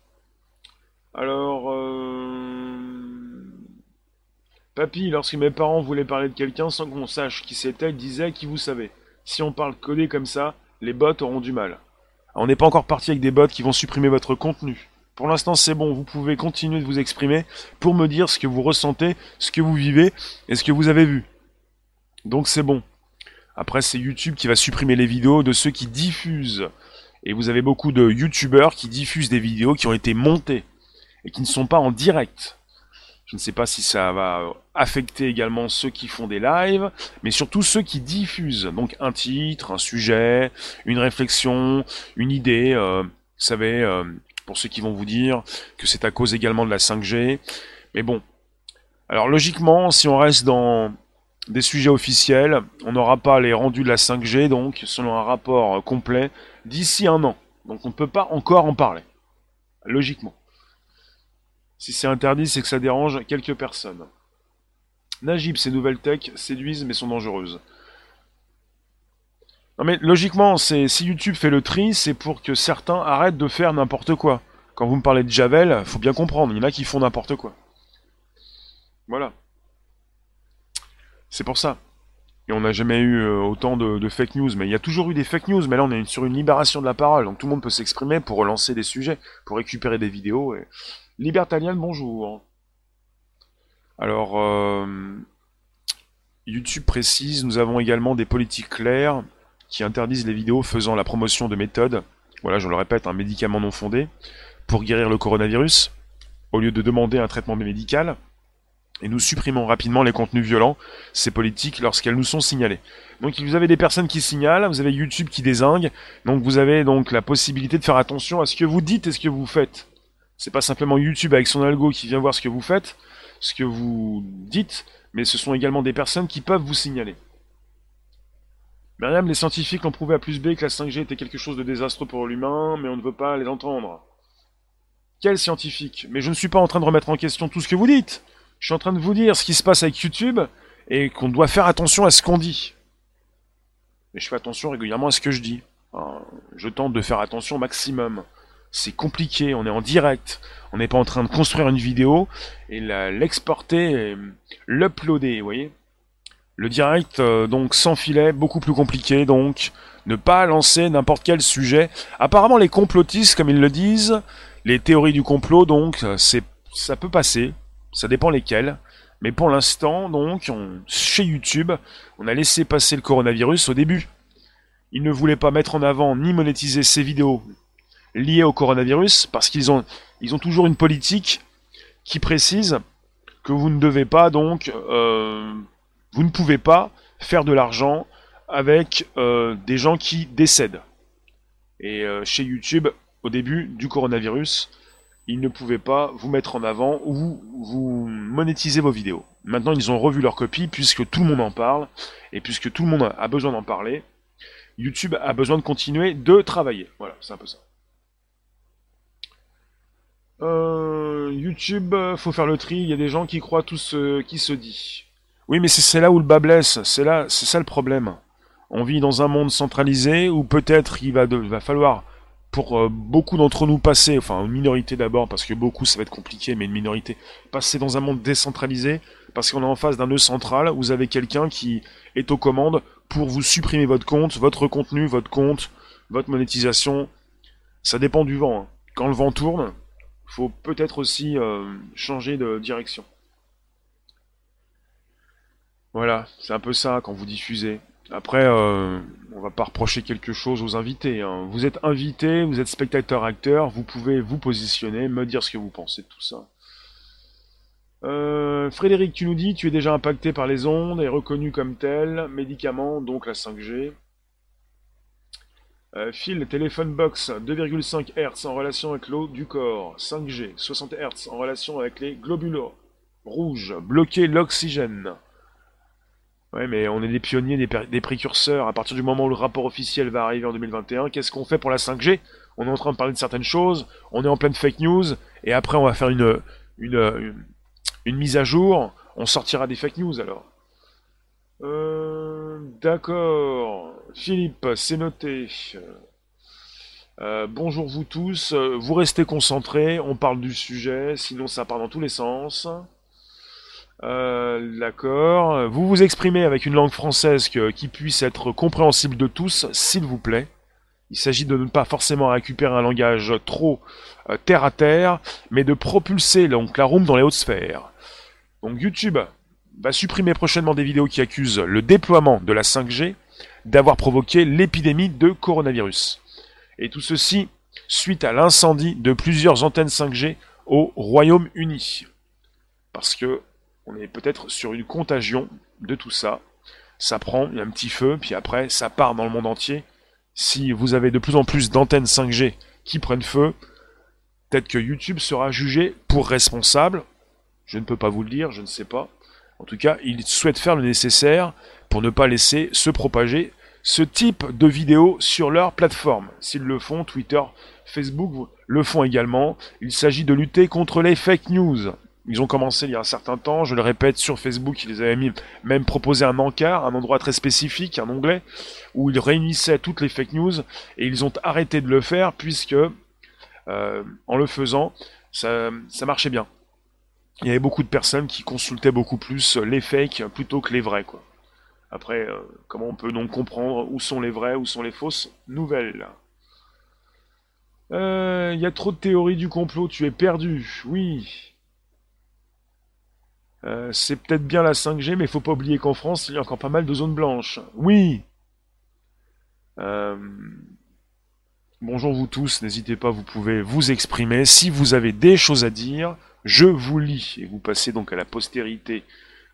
Alors, euh... Papy, lorsque mes parents voulaient parler de quelqu'un sans qu'on sache qui c'était, disaient qui vous savez. Si on parle codé comme ça, les bots auront du mal. on n'est pas encore parti avec des bots qui vont supprimer votre contenu. Pour l'instant, c'est bon, vous pouvez continuer de vous exprimer pour me dire ce que vous ressentez, ce que vous vivez et ce que vous avez vu. Donc c'est bon. Après, c'est YouTube qui va supprimer les vidéos de ceux qui diffusent. Et vous avez beaucoup de YouTubeurs qui diffusent des vidéos qui ont été montées et qui ne sont pas en direct. Je ne sais pas si ça va affecter également ceux qui font des lives, mais surtout ceux qui diffusent. Donc un titre, un sujet, une réflexion, une idée. Euh, vous savez, euh, pour ceux qui vont vous dire que c'est à cause également de la 5G. Mais bon. Alors logiquement, si on reste dans des sujets officiels, on n'aura pas les rendus de la 5G, donc selon un rapport complet, d'ici un an. Donc on ne peut pas encore en parler. Logiquement. Si c'est interdit, c'est que ça dérange quelques personnes. Najib, ces nouvelles tech séduisent mais sont dangereuses. Non mais logiquement, si YouTube fait le tri, c'est pour que certains arrêtent de faire n'importe quoi. Quand vous me parlez de Javel, faut bien comprendre, il y en a qui font n'importe quoi. Voilà. C'est pour ça. Et on n'a jamais eu euh, autant de, fake news, mais il y a toujours eu des fake news, mais là on est sur une libération de la parole, donc tout le monde peut s'exprimer pour relancer des sujets, pour récupérer des vidéos. Libertalian, bonjour. Alors, euh, YouTube précise, nous avons également des politiques claires qui interdisent les vidéos faisant la promotion de méthodes, voilà, je le répète, un médicament non fondé, pour guérir le coronavirus, au lieu de demander un traitement médical. Et nous supprimons rapidement les contenus violents, ces politiques, lorsqu'elles nous sont signalées. Donc vous avez des personnes qui signalent, vous avez YouTube qui désingue, donc vous avez donc la possibilité de faire attention à ce que vous dites et ce que vous faites. C'est pas simplement YouTube avec son algo qui vient voir ce que vous faites, ce que vous dites, mais ce sont également des personnes qui peuvent vous signaler. Myriam, les scientifiques ont prouvé à plus B que la 5G était quelque chose de désastreux pour l'humain, mais on ne veut pas les entendre. Quel scientifique? Mais je ne suis pas en train de remettre en question tout ce que vous dites. Je suis en train de vous dire ce qui se passe avec YouTube et qu'on doit faire attention à ce qu'on dit. Mais je fais attention régulièrement à ce que je dis. Je tente de faire attention au maximum c'est compliqué, on est en direct, on n'est pas en train de construire une vidéo et l'exporter, l'uploader, vous voyez Le direct, euh, donc sans filet, beaucoup plus compliqué, donc ne pas lancer n'importe quel sujet. Apparemment les complotistes, comme ils le disent, les théories du complot, donc c'est ça peut passer, ça dépend lesquelles. Mais pour l'instant, donc, chez YouTube, on a laissé passer le coronavirus au début. Ils ne voulaient pas mettre en avant ni monétiser ces vidéos liées au coronavirus, parce qu'ils ont, ils ont toujours une politique qui précise que vous ne devez pas donc, euh, vous ne pouvez pas faire de l'argent avec euh, des gens qui décèdent. Et euh, chez YouTube, au début du coronavirus, ils ne pouvaient pas vous mettre en avant ou vous monétiser vos vidéos. Maintenant, ils ont revu leur copie puisque tout le monde en parle et puisque tout le monde a besoin d'en parler. YouTube a besoin de continuer de travailler. Voilà, c'est un peu ça. Euh, YouTube, euh, faut faire le tri. Il y a des gens qui croient tout ce qui se dit. Oui, mais c'est là où le bas blesse. C'est là, c'est ça le problème. On vit dans un monde centralisé où peut-être il va, va falloir pour euh, beaucoup d'entre nous passer, enfin une minorité d'abord, parce que beaucoup ça va être compliqué, mais une minorité, passer dans un monde décentralisé, parce qu'on est en face d'un nœud central, vous avez quelqu'un qui est aux commandes pour vous supprimer votre compte, votre contenu, votre compte, votre monétisation. Ça dépend du vent. Hein. Quand le vent tourne, faut peut-être aussi euh, changer de direction. Voilà, c'est un peu ça quand vous diffusez. Après, euh, on va pas reprocher quelque chose aux invités. Hein. Vous êtes invité, vous êtes spectateur-acteur, vous pouvez vous positionner, me dire ce que vous pensez de tout ça. Euh, Frédéric, tu nous dis, tu es déjà impacté par les ondes et reconnu comme tel, médicament, donc la 5G. Euh, fil téléphone box 2,5 Hz en relation avec l'eau du corps, 5G 60 Hz en relation avec les globules Rouge, bloquer l'oxygène. Ouais, mais on est des pionniers, des, précurseurs. À partir du moment où le rapport officiel va arriver en 2021, qu'est-ce qu'on fait pour la 5G On est en train de parler de certaines choses, on est en pleine fake news, et après on va faire une, mise à jour, on sortira des fake news alors. Euh, D'accord. Philippe, c'est noté. Euh, bonjour vous tous, vous restez concentrés, on parle du sujet, sinon ça part dans tous les sens. Euh, d'accord. Vous vous exprimez avec une langue française qui puisse être compréhensible de tous, s'il vous plaît. Il s'agit de ne pas forcément récupérer un langage trop euh, terre à terre, mais de propulser donc la room dans les hautes sphères. Donc YouTube va supprimer prochainement des vidéos qui accusent le déploiement de la 5G d'avoir provoqué l'épidémie de coronavirus. Et tout ceci suite à l'incendie de plusieurs antennes 5G au Royaume-Uni. Parce que on est peut-être sur une contagion de tout ça. Ça prend, un petit feu, puis après, ça part dans le monde entier. Si vous avez de plus en plus d'antennes 5G qui prennent feu, peut-être que YouTube sera jugé pour responsable. Je ne peux pas vous le dire, je ne sais pas. En tout cas, ils souhaitent faire le nécessaire pour ne pas laisser se propager ce type de vidéos sur leur plateforme. S'ils le font, Twitter, Facebook le font également. Il s'agit de lutter contre les fake news. Ils ont commencé il y a un certain temps, je le répète, sur Facebook, ils avaient même proposé un encart, un endroit très spécifique, un onglet, où ils réunissaient toutes les fake news, et ils ont arrêté de le faire, puisque, euh, en le faisant, ça, marchait bien. Il y avait beaucoup de personnes qui consultaient beaucoup plus les fakes plutôt que les vrais, quoi. Après, euh, comment on peut donc comprendre où sont les vrais, où sont les fausses nouvelles? Euh, Il y a trop de théories du complot, tu es perdu. Oui, euh, c'est peut-être bien la 5G, mais faut pas oublier qu'en France, il y a encore pas mal de zones blanches. Oui Bonjour vous tous, n'hésitez pas, vous pouvez vous exprimer. Si vous avez des choses à dire, je vous lis. Et vous passez donc à la postérité.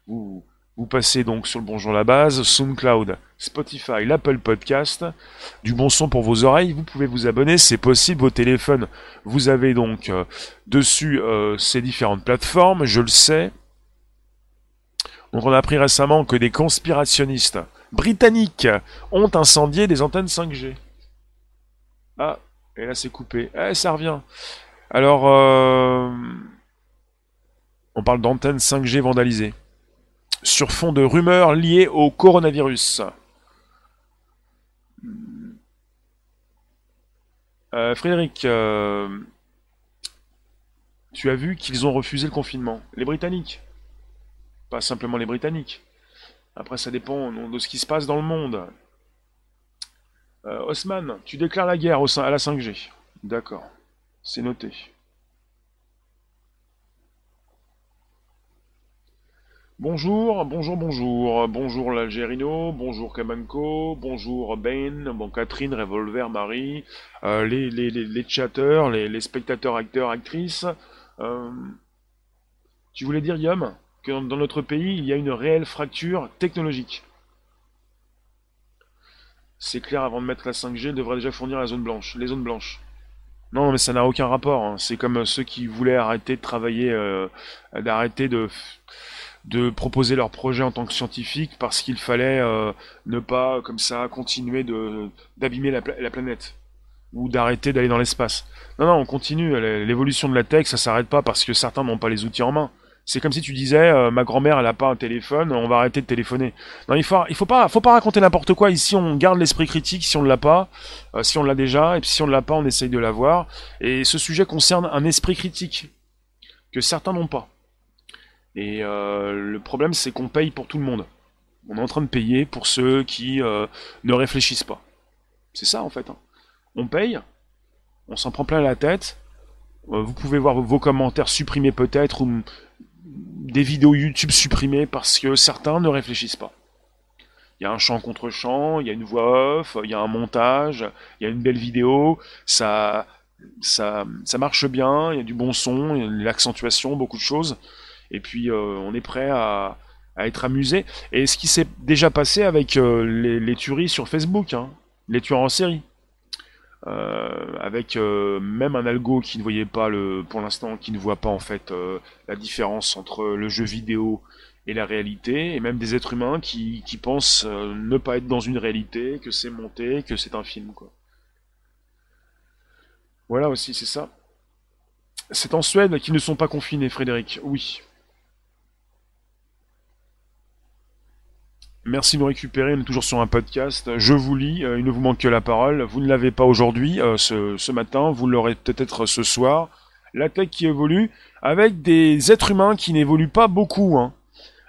Vous, passez donc sur le Bonjour la base, SoundCloud, Spotify, l'Apple Podcast. Du bon son pour vos oreilles. Vous pouvez vous abonner, c'est possible. Vos téléphones, vous avez donc euh, dessus ces différentes plateformes, je le sais. On a appris récemment que des conspirationnistes britanniques ont incendié des antennes 5G. Ah, et là c'est coupé. Eh, ça revient. Alors, euh, on parle d'antennes 5G vandalisées. Sur fond de rumeurs liées au coronavirus. Euh, Frédéric, euh, tu as vu qu'ils ont refusé le confinement. Les Britanniques pas simplement les Britanniques. Après, ça dépend de ce qui se passe dans le monde. Euh, Osman, tu déclares la guerre à la 5G. D'accord, c'est noté. Bonjour, bonjour, bonjour. Bonjour l'Algérino, bonjour Kamanko, bonjour Ben, bon Catherine, Revolver, Marie, euh, les, les, les, chatteurs, les, spectateurs, acteurs, actrices. Euh, tu voulais dire Yom dans notre pays, il y a une réelle fracture technologique. C'est clair, avant de mettre la 5G, devrait déjà fournir la zone blanche, les zones blanches. Non, mais ça n'a aucun rapport. Hein. C'est comme ceux qui voulaient arrêter de travailler, euh, d'arrêter de, de proposer leur projet en tant que scientifique parce qu'il fallait euh, ne pas, comme ça, continuer de d'abîmer la, la planète ou d'arrêter d'aller dans l'espace. Non, non, on continue. L'évolution de la tech, ça s'arrête pas parce que certains n'ont pas les outils en main. C'est comme si tu disais, euh, ma grand-mère, elle a pas un téléphone, on va arrêter de téléphoner. Non, il faut, il faut pas, faut pas raconter n'importe quoi. Ici, on garde l'esprit critique si on ne l'a pas, euh, si on l'a déjà, et puis si on ne l'a pas, on essaye de l'avoir. Et ce sujet concerne un esprit critique que certains n'ont pas. Et euh, le problème, c'est qu'on paye pour tout le monde. On est en train de payer pour ceux qui ne réfléchissent pas. C'est ça, en fait. Hein. On paye, on s'en prend plein la tête. Vous pouvez voir vos commentaires supprimés peut-être ou des vidéos YouTube supprimées parce que certains ne réfléchissent pas. Il y a un chant contre chant, il y a une voix off, il y a un montage, il y a une belle vidéo, ça, ça, ça marche bien, il y a du bon son, l'accentuation, beaucoup de choses. Et puis euh, on est prêt à, être amusé. Et ce qui s'est déjà passé avec euh, les, tueries sur Facebook, hein, les tueurs en série. avec même un algo qui ne voyait pas le, pour l'instant, qui ne voit pas en fait la différence entre le jeu vidéo et la réalité, et même des êtres humains qui, qui pensent ne pas être dans une réalité, que c'est monté, que c'est un film, quoi. Voilà aussi, c'est ça. C'est en Suède qu'ils ne sont pas confinés, Frédéric. Oui. Merci de nous récupérer, on est toujours sur un podcast. Je vous lis, euh, il ne vous manque que la parole. Vous ne l'avez pas aujourd'hui, euh, ce, matin, vous l'aurez peut-être ce soir. La tech qui évolue, avec des êtres humains qui n'évoluent pas beaucoup. Hein.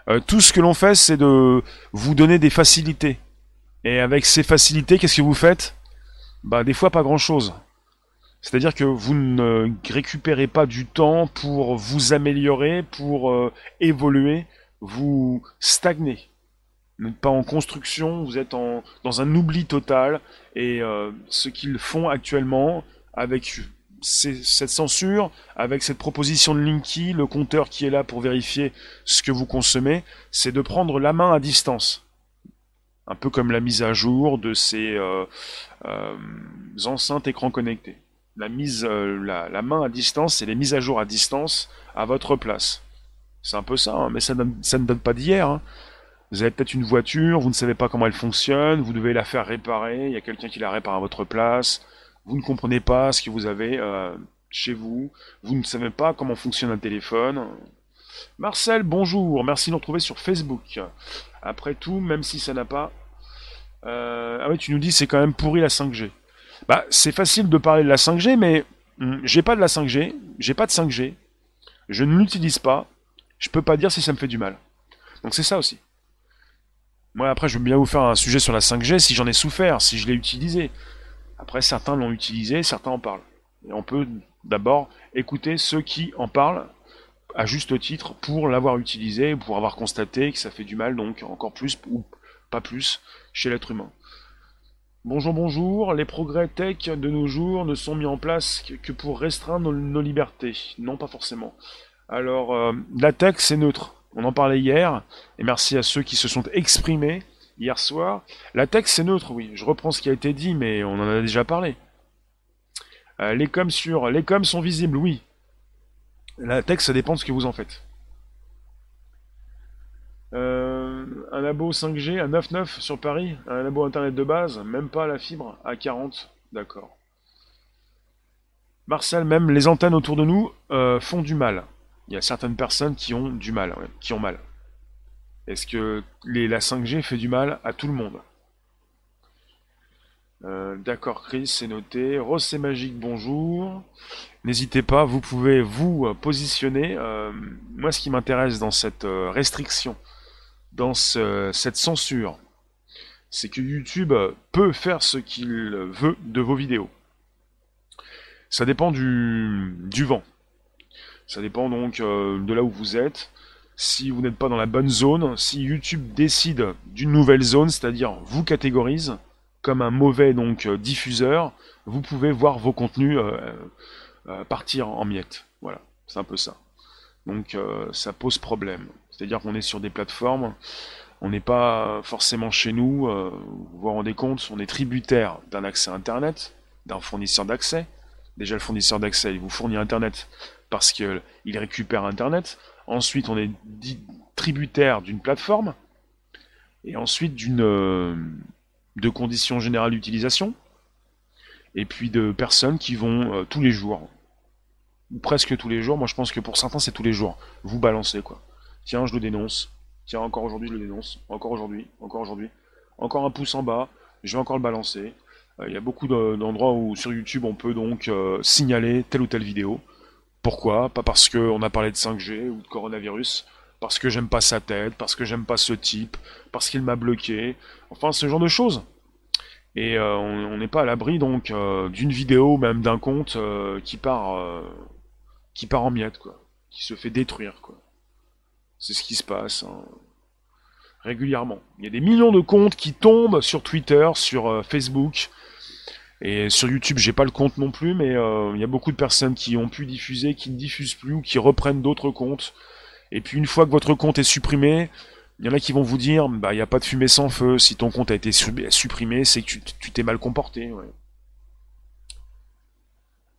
Euh, tout ce que l'on fait, c'est de vous donner des facilités. Et avec ces facilités, qu'est-ce que vous faites? Bah des fois pas grand-chose. C'est-à-dire que vous ne récupérez pas du temps pour vous améliorer, pour évoluer, vous stagnez. N'êtes pas en construction, vous êtes en, dans un oubli total. Et euh, ce qu'ils font actuellement, avec cette censure, avec cette proposition de Linky, le compteur qui est là pour vérifier ce que vous consommez, c'est de prendre la main à distance. Un peu comme la mise à jour de ces euh, enceintes écrans connectés la mise, euh, la, main à distance et les mises à jour à distance à votre place. C'est un peu ça, hein, mais ça, ça, ne donne pas d'hier. Hein. Vous avez peut-être une voiture, vous ne savez pas comment elle fonctionne, vous devez la faire réparer, il y a quelqu'un qui la répare à votre place, vous ne comprenez pas ce que vous avez euh, chez vous, vous ne savez pas comment fonctionne un téléphone. Marcel, bonjour, merci de nous retrouver sur Facebook. Après tout, même si ça n'a pas... Euh, ah oui, tu nous dis c'est quand même pourri la 5G. Bah, c'est facile de parler de la 5G, mais hum, j'ai pas de la 5G, j'ai pas de 5G, je ne l'utilise pas, je peux pas dire si ça me fait du mal. Donc c'est ça aussi. Moi après je veux bien vous faire un sujet sur la 5G si j'en ai souffert, si je l'ai utilisé. Après certains l'ont utilisé, certains en parlent. Et on peut d'abord écouter ceux qui en parlent à juste titre pour l'avoir utilisé, pour avoir constaté que ça fait du mal, donc encore plus ou pas plus chez l'être humain. Bonjour, bonjour. Les progrès tech de nos jours ne sont mis en place que pour restreindre nos, libertés. Non, pas forcément. Alors, euh, la tech, c'est neutre. On en parlait hier, et merci à ceux qui se sont exprimés hier soir. La tech, c'est neutre, oui. Je reprends ce qui a été dit, mais on en a déjà parlé. Euh, les coms sur, les coms sont visibles, oui. La tech, ça dépend de ce que vous en faites. Euh, un labo 5G à 9,9 sur Paris, un labo internet de base, même pas la fibre à 40, d'accord. Marcel, même les antennes autour de nous euh, font du mal. Il y a certaines personnes qui ont du mal, qui ont mal. Est-ce que les, la 5G fait du mal à tout le monde? Euh, D'accord, Chris, c'est noté. Rose, c'est magique, bonjour. N'hésitez pas, vous pouvez vous positionner. moi, ce qui m'intéresse dans cette restriction dans cette censure, c'est que YouTube peut faire ce qu'il veut de vos vidéos. Ça dépend du, vent. Ça dépend donc euh, de là où vous êtes. Si vous n'êtes pas dans la bonne zone, si YouTube décide d'une nouvelle zone, c'est-à-dire vous catégorise comme un mauvais donc euh, diffuseur, vous pouvez voir vos contenus euh, partir en miettes. Voilà, c'est un peu ça. Donc ça pose problème. C'est-à-dire qu'on est sur des plateformes, on n'est pas forcément chez nous, vous vous rendez compte, on est tributaire d'un accès Internet, d'un fournisseur d'accès. Déjà le fournisseur d'accès, il vous fournit Internet parce qu'il récupère Internet. Ensuite, on est tributaire d'une plateforme. Et ensuite d'une euh, de conditions générales d'utilisation. Et puis de personnes qui vont euh, tous les jours, ou presque tous les jours, moi je pense que pour certains c'est tous les jours, vous balancez quoi. Tiens, je le dénonce. Tiens, encore aujourd'hui, je le dénonce. Encore aujourd'hui, encore aujourd'hui. Encore un pouce en bas. Je vais encore le balancer. Euh, il y a beaucoup d'endroits où sur YouTube on peut donc signaler telle ou telle vidéo. Pourquoi? Pas parce qu'on a parlé de 5G ou de coronavirus, parce que j'aime pas sa tête, parce que j'aime pas ce type, parce qu'il m'a bloqué, enfin ce genre de choses. Et euh, on n'est pas à l'abri donc d'une vidéo, même d'un compte qui part qui part en miettes, quoi, qui se fait détruire, quoi. C'est ce qui se passe hein. régulièrement. Il y a des millions de comptes qui tombent sur Twitter, sur euh, Facebook. Et sur YouTube, j'ai pas le compte non plus, mais euh, il y a beaucoup de personnes qui ont pu diffuser, qui ne diffusent plus ou qui reprennent d'autres comptes. Et puis une fois que votre compte est supprimé, il y en a qui vont vous dire, bah il n'y a pas de fumée sans feu. Si ton compte a été supprimé, c'est que tu t'es mal comporté.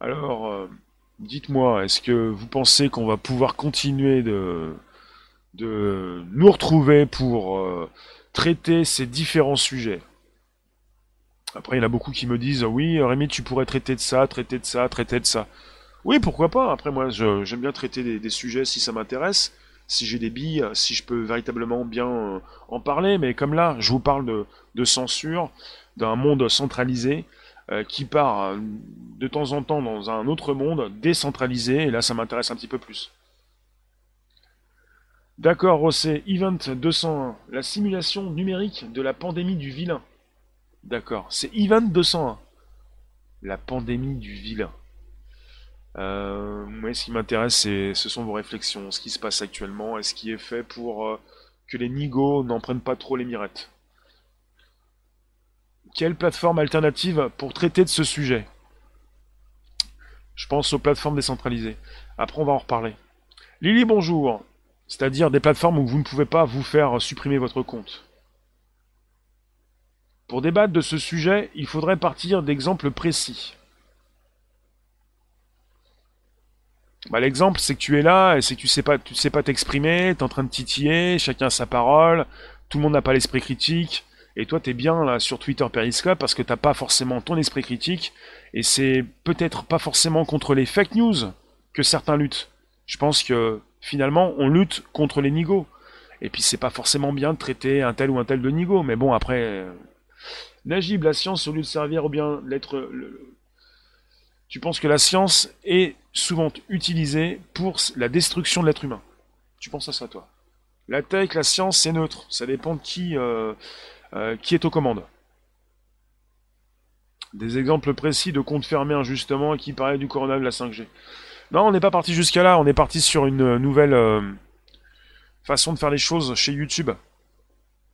Alors, euh, dites-moi, est-ce que vous pensez qu'on va pouvoir continuer de, de nous retrouver pour euh, traiter ces différents sujets? Après, il y en a beaucoup qui me disent, oui, Rémi, tu pourrais traiter de ça, traiter de ça, traiter de ça. Oui, pourquoi pas. Après, moi, j'aime bien traiter des, sujets si ça m'intéresse, si j'ai des billes, si je peux véritablement bien euh, en parler. Mais comme là, je vous parle de, censure, d'un monde centralisé, euh, qui part euh, de temps en temps dans un autre monde décentralisé, et là ça m'intéresse un petit peu plus. D'accord, Rossé, Event 201, la simulation numérique de la pandémie du vilain. D'accord, c'est Event 201, la pandémie du vilain. Euh, moi, ce qui m'intéresse, ce sont vos réflexions, ce qui se passe actuellement, et ce qui est fait pour euh, que les nigauds n'en prennent pas trop les mirettes. Quelle plateforme alternative pour traiter de ce sujet? Je pense aux plateformes décentralisées. Après, on va en reparler. Lily, bonjour. C'est-à-dire des plateformes où vous ne pouvez pas vous faire supprimer votre compte. Pour débattre de ce sujet, il faudrait partir d'exemples précis. Bah, L'exemple, c'est que tu es là, et c'est que tu sais pas, sais pas t'exprimer, tu es en train de titiller, chacun a sa parole, tout le monde n'a pas l'esprit critique, et toi, tu es bien là sur Twitter Periscope parce que t'as pas forcément ton esprit critique. Et c'est peut-être pas forcément contre les fake news que certains luttent. Je pense que finalement, on lutte contre les nigauds. Et puis c'est pas forcément bien de traiter un tel ou un tel de nigo. Mais bon, après. Najib, la science, au lieu de servir ou bien l'être. Tu penses que la science est souvent utilisée pour la destruction de l'être humain. Tu penses à ça, toi? La tech, la science, c'est neutre. Ça dépend de qui. Euh, euh, qui est aux commandes. Des exemples précis de comptes fermés injustement qui parlaient du corona de la 5G. Non, on n'est pas parti jusqu'à là, on est parti sur une nouvelle euh, façon de faire les choses chez YouTube.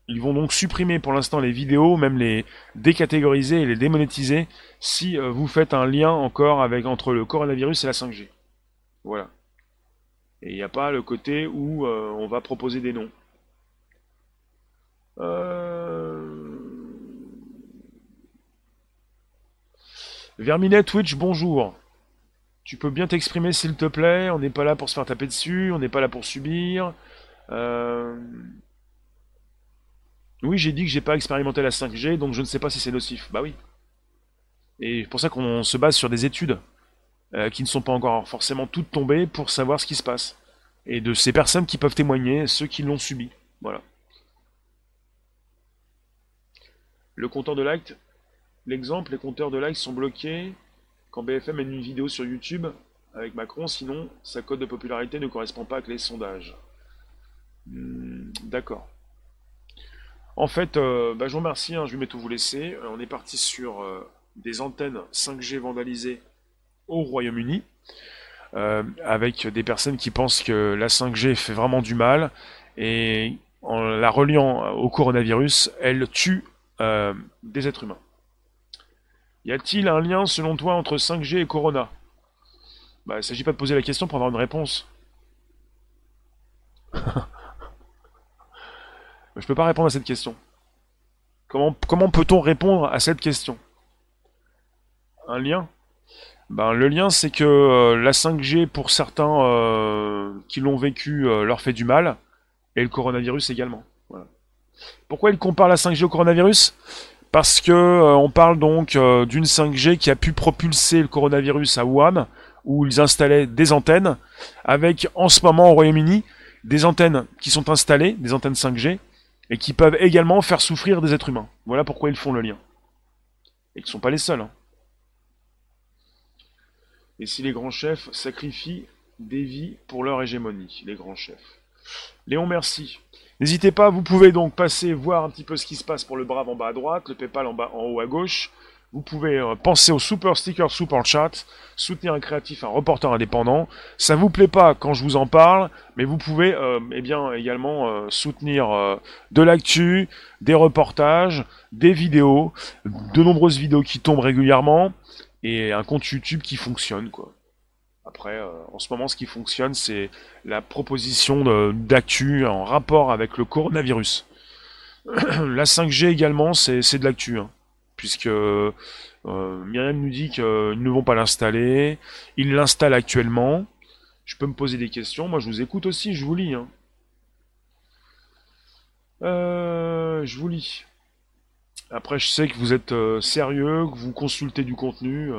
Ils vont donc supprimer pour l'instant les vidéos, même les décatégoriser et les démonétiser si euh, vous faites un lien encore avec entre le coronavirus et la 5G. Voilà. Et il n'y a pas le côté où on va proposer des noms. Euh... Verminet Twitch, bonjour. Tu peux bien t'exprimer s'il te plaît, on n'est pas là pour se faire taper dessus, on n'est pas là pour subir. Euh, oui, j'ai dit que j'ai pas expérimenté la 5G, donc je ne sais pas si c'est nocif. Bah oui. Et c'est pour ça qu'on se base sur des études euh, qui ne sont pas encore forcément toutes tombées pour savoir ce qui se passe. Et de ces personnes qui peuvent témoigner, ceux qui l'ont subi. Voilà. Le compteur de likes, l'exemple, les compteurs de likes sont bloqués quand BFM met une vidéo sur YouTube avec Macron, sinon sa cote de popularité ne correspond pas avec les sondages. Hmm, d'accord. En fait, euh, bah, je vous remercie, hein, je vais tout vous laisser. Euh, on est parti sur euh, des antennes 5G vandalisées au Royaume-Uni, avec des personnes qui pensent que la 5G fait vraiment du mal, et en la reliant au coronavirus, elle tue des êtres humains. Y a-t-il un lien, selon toi, entre 5G et Corona? Bah, il ne s'agit pas de poser la question pour avoir une réponse. Je peux pas répondre à cette question. Comment, comment peut-on répondre à cette question? Un lien? Ben, Le lien, c'est que euh, la 5G, pour certains euh, qui l'ont vécu, leur fait du mal, et le coronavirus également. Pourquoi il compare la 5G au coronavirus? Parce que euh, on parle donc euh, d'une 5G qui a pu propulser le coronavirus à Wuhan, où ils installaient des antennes, avec en ce moment au Royaume-Uni des antennes qui sont installées, des antennes 5G, et qui peuvent également faire souffrir des êtres humains. Voilà pourquoi ils font le lien. Et ils ne sont pas les seuls. Hein. Et si les grands chefs sacrifient des vies pour leur hégémonie, les grands chefs. Léon, merci. N'hésitez pas, vous pouvez donc passer voir un petit peu ce qui se passe pour le Brave en bas à droite, le PayPal en bas en haut à gauche. Vous pouvez euh, penser au super sticker super chat, soutenir un créatif, un reporter indépendant. Ça vous plaît pas quand je vous en parle, mais vous pouvez euh, eh bien également euh, soutenir de l'actu, des reportages, des vidéos, de nombreuses vidéos qui tombent régulièrement et un compte YouTube qui fonctionne quoi. Après, en ce moment, ce qui fonctionne, c'est la proposition d'actu en rapport avec le coronavirus. la 5G également, c'est de l'actu. Hein. Puisque euh, Myriam nous dit qu'ils ne vont pas l'installer. Ils l'installent actuellement. Je peux me poser des questions. Moi, je vous écoute aussi, je vous lis. Hein. Euh, je vous lis. Après, je sais que vous êtes euh, sérieux, que vous consultez du contenu.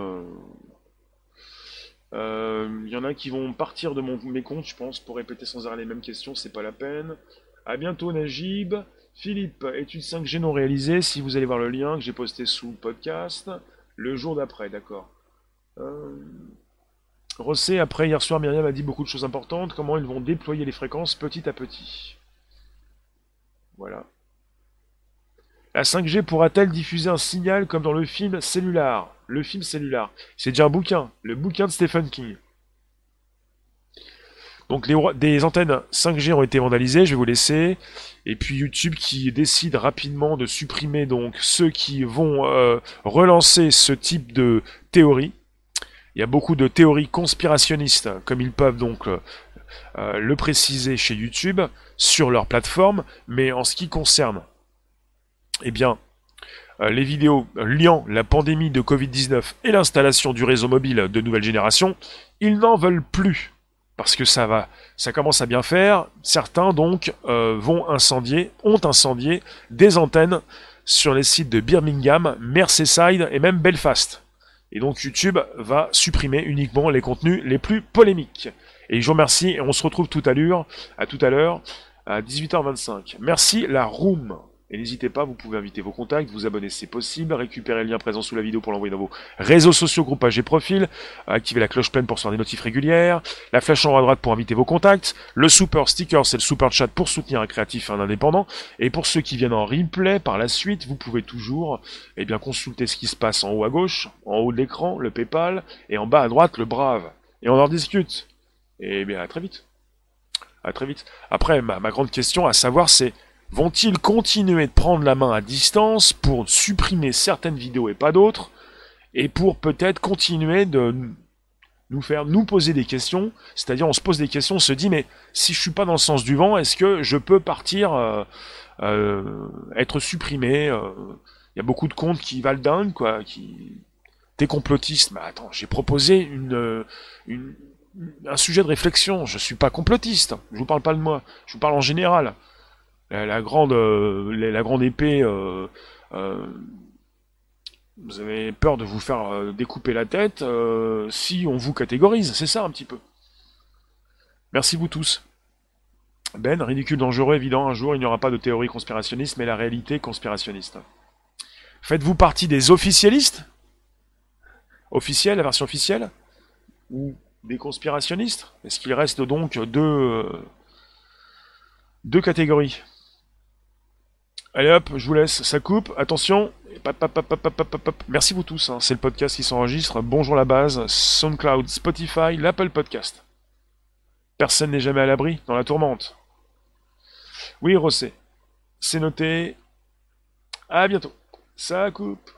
Il y en a qui vont partir de mon, mes comptes, je pense, pour répéter sans arrêt les mêmes questions, c'est pas la peine. A bientôt, Najib. Philippe, étude 5G non réalisée, si vous allez voir le lien que j'ai posté sous le podcast, le jour d'après, d'accord. Euh... Rossé, après hier soir, Myriam a dit beaucoup de choses importantes, comment ils vont déployer les fréquences petit à petit. Voilà. La 5G pourra-t-elle diffuser un signal comme dans le film Cellular? Le film Cellular. C'est déjà un bouquin, le bouquin de Stephen King. Donc les, des antennes 5G ont été vandalisées, je vais vous laisser. Et puis YouTube qui décide rapidement de supprimer donc ceux qui vont euh, relancer ce type de théorie. Il y a beaucoup de théories conspirationnistes, comme ils peuvent donc euh, euh, le préciser chez YouTube, sur leur plateforme. Mais en ce qui concerne, eh bien, les vidéos liant la pandémie de Covid-19 et l'installation du réseau mobile de nouvelle génération, ils n'en veulent plus parce que ça va, ça commence à bien faire. Certains donc euh, vont incendier, ont incendié des antennes sur les sites de Birmingham, Merseyside et même Belfast. Et donc YouTube va supprimer uniquement les contenus les plus polémiques. Et je vous remercie et on se retrouve tout à l'heure, à tout à l'heure, à 18h25. Merci la Room. Et n'hésitez pas, vous pouvez inviter vos contacts, vous abonner si c'est possible, récupérer le lien présent sous la vidéo pour l'envoyer dans vos réseaux sociaux, groupages et profils, activer la cloche pleine pour recevoir des notifs régulières, la flèche en haut à droite pour inviter vos contacts, le super sticker, c'est le super chat pour soutenir un créatif et un indépendant, et pour ceux qui viennent en replay par la suite, vous pouvez toujours eh bien, consulter ce qui se passe en haut à gauche, en haut de l'écran, le Paypal, et en bas à droite, le Brave. Et on en discute. Et bien, à très vite. À très vite. Après, ma grande question à savoir, c'est Vont-ils continuer de prendre la main à distance pour supprimer certaines vidéos et pas d'autres Et pour peut-être continuer de nous faire nous poser des questions, c'est-à-dire on se pose des questions, on se dit mais si je suis pas dans le sens du vent, est-ce que je peux partir euh, euh, être supprimé euh, Il y a beaucoup de comptes qui valent dingue, quoi, qui t'es complotiste. Mais attends, j'ai proposé un sujet de réflexion. Je suis pas complotiste. Je vous parle pas de moi. Je vous parle en général la, grande, euh, grande épée. Euh, euh, vous avez peur de vous faire découper la tête si on vous catégorise, c'est ça un petit peu. Merci vous tous. Ben, ridicule, dangereux, évident, un jour il n'y aura pas de théorie conspirationniste, mais la réalité conspirationniste. Faites-vous partie des officialistes? Officiels, la version officielle? Ou des conspirationnistes? Est-ce qu'il reste donc deux, deux catégories? Allez hop, je vous laisse, ça coupe, attention. Merci vous tous, hein. c'est le podcast qui s'enregistre. Bonjour la base, SoundCloud, Spotify, l'Apple Podcast. Personne n'est jamais à l'abri dans la tourmente. Oui, Rossé, c'est noté. À bientôt. Ça coupe.